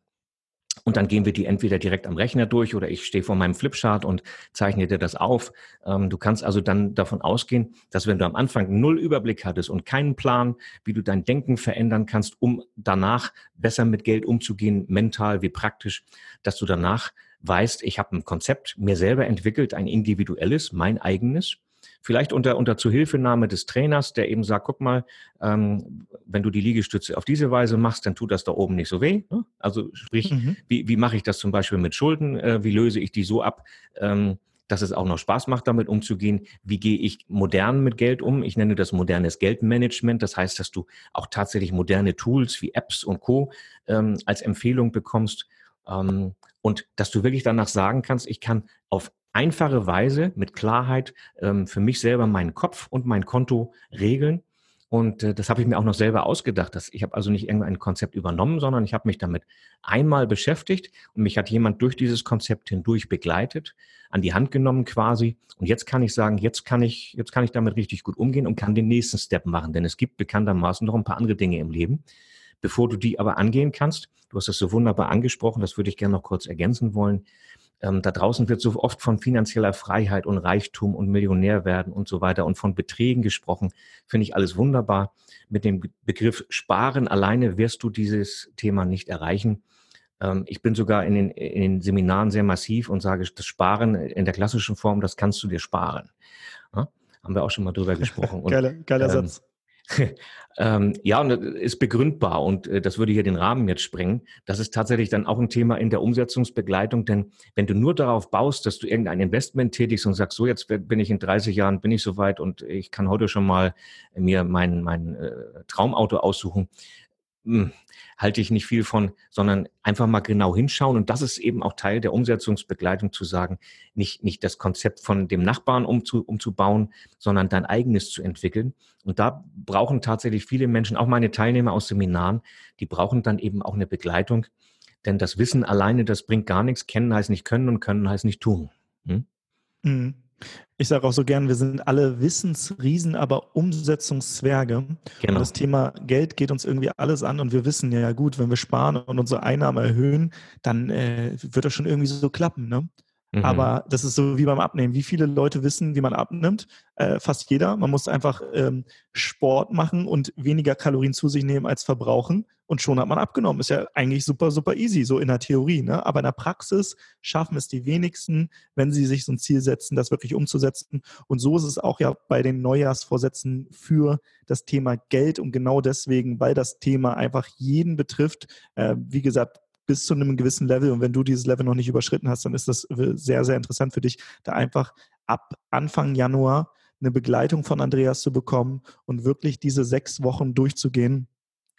Und dann gehen wir die entweder direkt am Rechner durch oder ich stehe vor meinem Flipchart und zeichne dir das auf. Ähm, du kannst also dann davon ausgehen, dass wenn du am Anfang null Überblick hattest und keinen Plan, wie du dein Denken verändern kannst, um danach besser mit Geld umzugehen, mental wie praktisch, dass du danach weißt, ich habe ein Konzept mir selber entwickelt, ein individuelles, mein eigenes Vielleicht unter, unter Zuhilfenahme des Trainers, der eben sagt, guck mal, ähm, wenn du die Liegestütze auf diese Weise machst, dann tut das da oben nicht so weh. Ne? Also sprich, mhm. wie, wie mache ich das zum Beispiel mit Schulden? Äh, wie löse ich die so ab, ähm, dass es auch noch Spaß macht, damit umzugehen. Wie gehe ich modern mit Geld um? Ich nenne das modernes Geldmanagement. Das heißt, dass du auch tatsächlich moderne Tools wie Apps und Co. Ähm, als Empfehlung bekommst. Ähm, und dass du wirklich danach sagen kannst, ich kann auf einfache Weise mit Klarheit ähm, für mich selber meinen Kopf und mein Konto regeln. Und äh, das habe ich mir auch noch selber ausgedacht. Dass ich habe also nicht irgendein Konzept übernommen, sondern ich habe mich damit einmal beschäftigt und mich hat jemand durch dieses Konzept hindurch begleitet, an die Hand genommen quasi. Und jetzt kann ich sagen, jetzt kann ich, jetzt kann ich damit richtig gut umgehen und kann den nächsten Step machen. Denn es gibt bekanntermaßen noch ein paar andere Dinge im Leben. Bevor du die aber angehen kannst, du hast das so wunderbar angesprochen, das würde ich gerne noch kurz ergänzen wollen. Ähm, da draußen wird so oft von finanzieller Freiheit und Reichtum und Millionär werden und so weiter und von Beträgen gesprochen. Finde ich alles wunderbar. Mit dem Begriff Sparen alleine wirst du dieses Thema nicht erreichen. Ähm, ich bin sogar in den, in den Seminaren sehr massiv und sage, das Sparen in der klassischen Form, das kannst du dir sparen. Ja? Haben wir auch schon mal drüber gesprochen. geiler, geiler ähm, Satz. ähm, ja, und das ist begründbar und äh, das würde hier den Rahmen jetzt sprengen. Das ist tatsächlich dann auch ein Thema in der Umsetzungsbegleitung, denn wenn du nur darauf baust, dass du irgendein Investment tätigst und sagst, so jetzt bin ich in 30 Jahren, bin ich soweit und ich kann heute schon mal mir mein, mein äh, Traumauto aussuchen, hm, halte ich nicht viel von, sondern einfach mal genau hinschauen. Und das ist eben auch Teil der Umsetzungsbegleitung zu sagen, nicht, nicht das Konzept von dem Nachbarn umzu, umzubauen, sondern dein eigenes zu entwickeln. Und da brauchen tatsächlich viele Menschen, auch meine Teilnehmer aus Seminaren, die brauchen dann eben auch eine Begleitung. Denn das Wissen alleine, das bringt gar nichts. Kennen heißt nicht können und können heißt nicht tun. Hm? Mhm. Ich sage auch so gern, wir sind alle Wissensriesen, aber Umsetzungszwerge. Genau. Und das Thema Geld geht uns irgendwie alles an und wir wissen ja gut, wenn wir sparen und unsere Einnahmen erhöhen, dann äh, wird das schon irgendwie so klappen. Ne? Mhm. Aber das ist so wie beim Abnehmen. Wie viele Leute wissen, wie man abnimmt? Äh, fast jeder. Man muss einfach ähm, Sport machen und weniger Kalorien zu sich nehmen als verbrauchen. Und schon hat man abgenommen. Ist ja eigentlich super, super easy, so in der Theorie. Ne? Aber in der Praxis schaffen es die wenigsten, wenn sie sich so ein Ziel setzen, das wirklich umzusetzen. Und so ist es auch ja bei den Neujahrsvorsätzen für das Thema Geld. Und genau deswegen, weil das Thema einfach jeden betrifft, äh, wie gesagt, bis zu einem gewissen Level. Und wenn du dieses Level noch nicht überschritten hast, dann ist das sehr, sehr interessant für dich, da einfach ab Anfang Januar eine Begleitung von Andreas zu bekommen und wirklich diese sechs Wochen durchzugehen.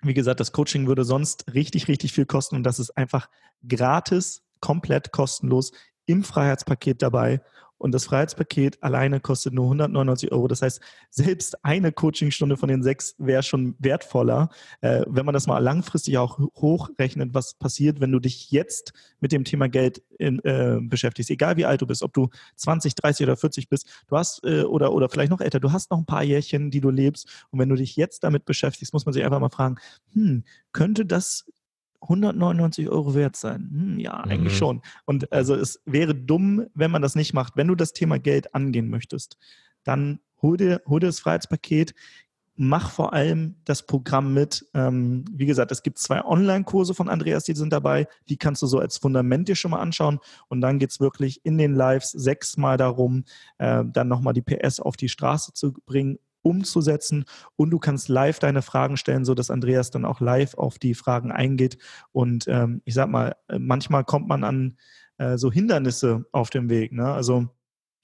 Wie gesagt, das Coaching würde sonst richtig, richtig viel kosten und das ist einfach gratis, komplett kostenlos im Freiheitspaket dabei. Und das Freiheitspaket alleine kostet nur 199 Euro. Das heißt, selbst eine Coachingstunde von den sechs wäre schon wertvoller, äh, wenn man das mal langfristig auch hochrechnet, was passiert, wenn du dich jetzt mit dem Thema Geld in, äh, beschäftigst. Egal wie alt du bist, ob du 20, 30 oder 40 bist, du hast äh, oder, oder vielleicht noch älter, du hast noch ein paar Jährchen, die du lebst. Und wenn du dich jetzt damit beschäftigst, muss man sich einfach mal fragen, hm, könnte das 199 Euro wert sein. Hm, ja, mhm. eigentlich schon. Und also es wäre dumm, wenn man das nicht macht. Wenn du das Thema Geld angehen möchtest, dann hol dir, hol dir das Freiheitspaket, mach vor allem das Programm mit. Ähm, wie gesagt, es gibt zwei Online-Kurse von Andreas, die sind dabei. Die kannst du so als Fundament dir schon mal anschauen. Und dann geht es wirklich in den Lives sechsmal darum, äh, dann nochmal die PS auf die Straße zu bringen umzusetzen und du kannst live deine Fragen stellen, so dass Andreas dann auch live auf die Fragen eingeht. Und ähm, ich sag mal, äh, manchmal kommt man an äh, so Hindernisse auf dem Weg. Ne? Also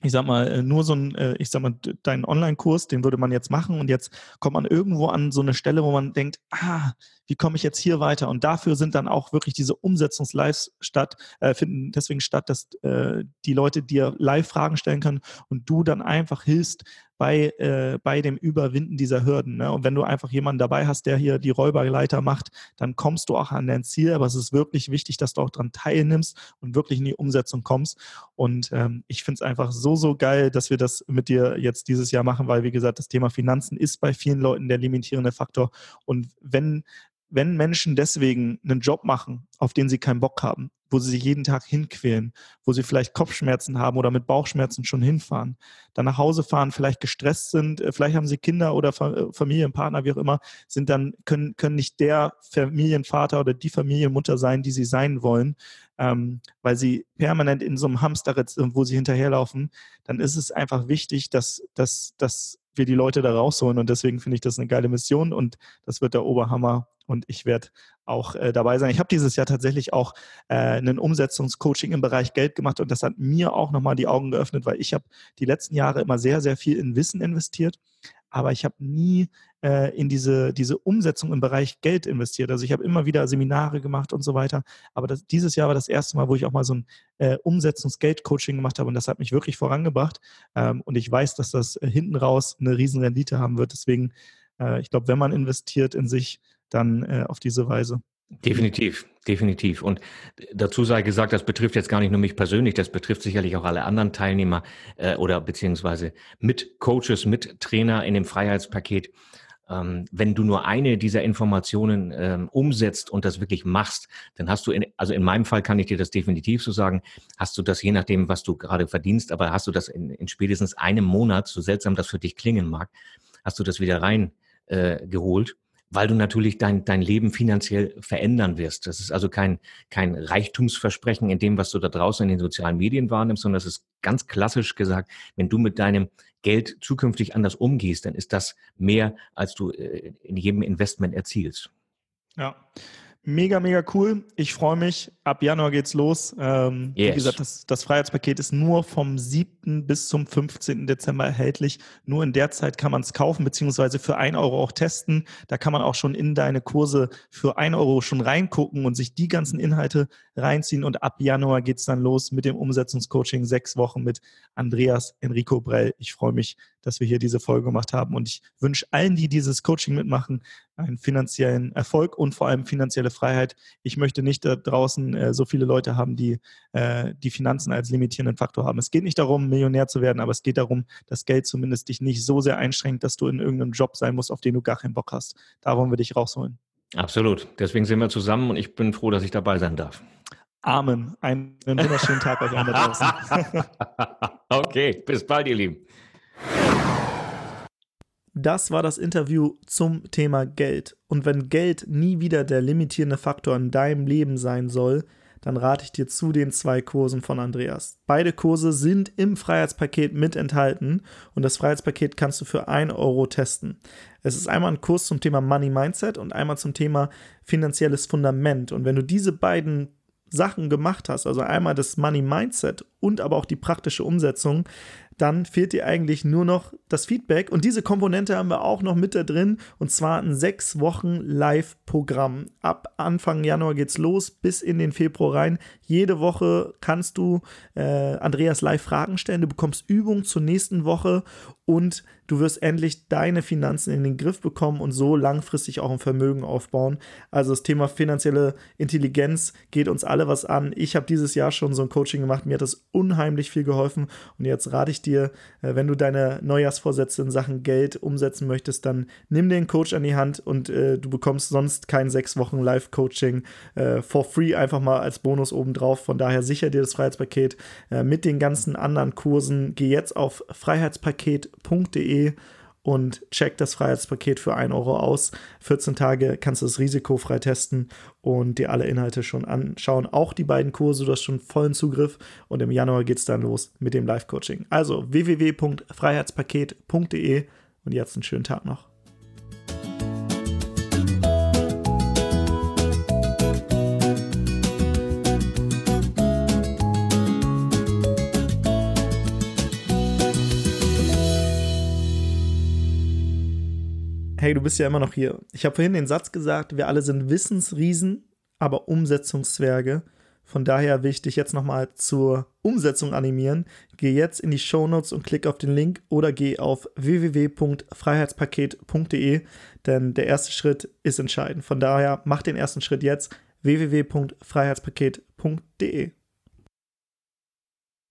ich sag mal, äh, nur so ein, äh, ich sag mal, deinen Online-Kurs, den würde man jetzt machen und jetzt kommt man irgendwo an so eine Stelle, wo man denkt, ah, wie komme ich jetzt hier weiter? Und dafür sind dann auch wirklich diese Umsetzungslives statt, äh, finden deswegen statt, dass äh, die Leute dir live Fragen stellen können und du dann einfach hilfst, bei, äh, bei dem Überwinden dieser Hürden. Ne? Und wenn du einfach jemanden dabei hast, der hier die Räuberleiter macht, dann kommst du auch an dein Ziel. Aber es ist wirklich wichtig, dass du auch daran teilnimmst und wirklich in die Umsetzung kommst. Und ähm, ich finde es einfach so, so geil, dass wir das mit dir jetzt dieses Jahr machen, weil, wie gesagt, das Thema Finanzen ist bei vielen Leuten der limitierende Faktor. Und wenn wenn Menschen deswegen einen Job machen, auf den sie keinen Bock haben, wo sie sich jeden Tag hinquälen, wo sie vielleicht Kopfschmerzen haben oder mit Bauchschmerzen schon hinfahren, dann nach Hause fahren, vielleicht gestresst sind, äh, vielleicht haben sie Kinder oder äh, Familienpartner, wie auch immer, sind dann, können, können nicht der Familienvater oder die Familienmutter sein, die sie sein wollen, ähm, weil sie permanent in so einem Hamsterrad wo sie hinterherlaufen, dann ist es einfach wichtig, dass, dass, dass wir die Leute da rausholen. Und deswegen finde ich das eine geile Mission und das wird der Oberhammer. Und ich werde auch äh, dabei sein. Ich habe dieses Jahr tatsächlich auch äh, einen Umsetzungscoaching im Bereich Geld gemacht und das hat mir auch nochmal die Augen geöffnet, weil ich habe die letzten Jahre immer sehr, sehr viel in Wissen investiert, aber ich habe nie äh, in diese, diese Umsetzung im Bereich Geld investiert. Also ich habe immer wieder Seminare gemacht und so weiter, aber das, dieses Jahr war das erste Mal, wo ich auch mal so ein äh, Umsetzungsgeld-Coaching gemacht habe und das hat mich wirklich vorangebracht ähm, und ich weiß, dass das äh, hinten raus eine riesen Rendite haben wird. Deswegen, äh, ich glaube, wenn man investiert in sich, dann äh, auf diese Weise. Definitiv, definitiv. Und dazu sei gesagt, das betrifft jetzt gar nicht nur mich persönlich, das betrifft sicherlich auch alle anderen Teilnehmer äh, oder beziehungsweise mit Coaches, mit Trainer in dem Freiheitspaket. Ähm, wenn du nur eine dieser Informationen ähm, umsetzt und das wirklich machst, dann hast du, in, also in meinem Fall kann ich dir das definitiv so sagen, hast du das je nachdem, was du gerade verdienst, aber hast du das in, in spätestens einem Monat, so seltsam das für dich klingen mag, hast du das wieder rein äh, weil du natürlich dein, dein Leben finanziell verändern wirst. Das ist also kein, kein Reichtumsversprechen in dem, was du da draußen in den sozialen Medien wahrnimmst, sondern das ist ganz klassisch gesagt, wenn du mit deinem Geld zukünftig anders umgehst, dann ist das mehr, als du äh, in jedem Investment erzielst. Ja. Mega, mega cool. Ich freue mich. Ab Januar geht's los. Ähm, yes. Wie gesagt, das, das Freiheitspaket ist nur vom 7. bis zum 15. Dezember erhältlich. Nur in der Zeit kann man es kaufen, beziehungsweise für ein Euro auch testen. Da kann man auch schon in deine Kurse für ein Euro schon reingucken und sich die ganzen Inhalte reinziehen. Und ab Januar geht's dann los mit dem Umsetzungscoaching. Sechs Wochen mit Andreas Enrico Brell. Ich freue mich, dass wir hier diese Folge gemacht haben. Und ich wünsche allen, die dieses Coaching mitmachen, einen finanziellen Erfolg und vor allem finanzielle Freiheit. Ich möchte nicht da draußen äh, so viele Leute haben, die äh, die Finanzen als limitierenden Faktor haben. Es geht nicht darum, Millionär zu werden, aber es geht darum, dass Geld zumindest dich nicht so sehr einschränkt, dass du in irgendeinem Job sein musst, auf den du gar keinen Bock hast. Da wollen wir dich rausholen. Absolut. Deswegen sind wir zusammen und ich bin froh, dass ich dabei sein darf. Amen. Einen wunderschönen Tag euch alle draußen. okay, bis bald, ihr Lieben. Das war das Interview zum Thema Geld. Und wenn Geld nie wieder der limitierende Faktor in deinem Leben sein soll, dann rate ich dir zu den zwei Kursen von Andreas. Beide Kurse sind im Freiheitspaket mit enthalten und das Freiheitspaket kannst du für 1 Euro testen. Es ist einmal ein Kurs zum Thema Money Mindset und einmal zum Thema finanzielles Fundament. Und wenn du diese beiden Sachen gemacht hast, also einmal das Money Mindset und aber auch die praktische Umsetzung, dann fehlt dir eigentlich nur noch das Feedback. Und diese Komponente haben wir auch noch mit da drin. Und zwar ein sechs Wochen Live-Programm. Ab Anfang Januar geht's los bis in den Februar rein. Jede Woche kannst du äh, Andreas live Fragen stellen. Du bekommst Übungen zur nächsten Woche und du wirst endlich deine Finanzen in den Griff bekommen und so langfristig auch ein Vermögen aufbauen. Also das Thema finanzielle Intelligenz geht uns alle was an. Ich habe dieses Jahr schon so ein Coaching gemacht, mir hat das unheimlich viel geholfen und jetzt rate ich dir, äh, wenn du deine Neujahrsvorsätze in Sachen Geld umsetzen möchtest, dann nimm den Coach an die Hand und äh, du bekommst sonst kein sechs Wochen Live-Coaching äh, for free einfach mal als Bonus obendrauf. Von daher sicher dir das Freiheitspaket äh, mit den ganzen anderen Kursen. Geh jetzt auf Freiheitspaket www.freiheitspaket.de und check das Freiheitspaket für 1 Euro aus. 14 Tage kannst du es risikofrei testen und dir alle Inhalte schon anschauen. Auch die beiden Kurse, du hast schon vollen Zugriff und im Januar geht es dann los mit dem Live-Coaching. Also www.freiheitspaket.de und jetzt einen schönen Tag noch. Hey, du bist ja immer noch hier. Ich habe vorhin den Satz gesagt, wir alle sind Wissensriesen, aber Umsetzungszwerge. Von daher will ich dich jetzt nochmal zur Umsetzung animieren. Geh jetzt in die Shownotes und klick auf den Link oder geh auf www.freiheitspaket.de, denn der erste Schritt ist entscheidend. Von daher mach den ersten Schritt jetzt www.freiheitspaket.de.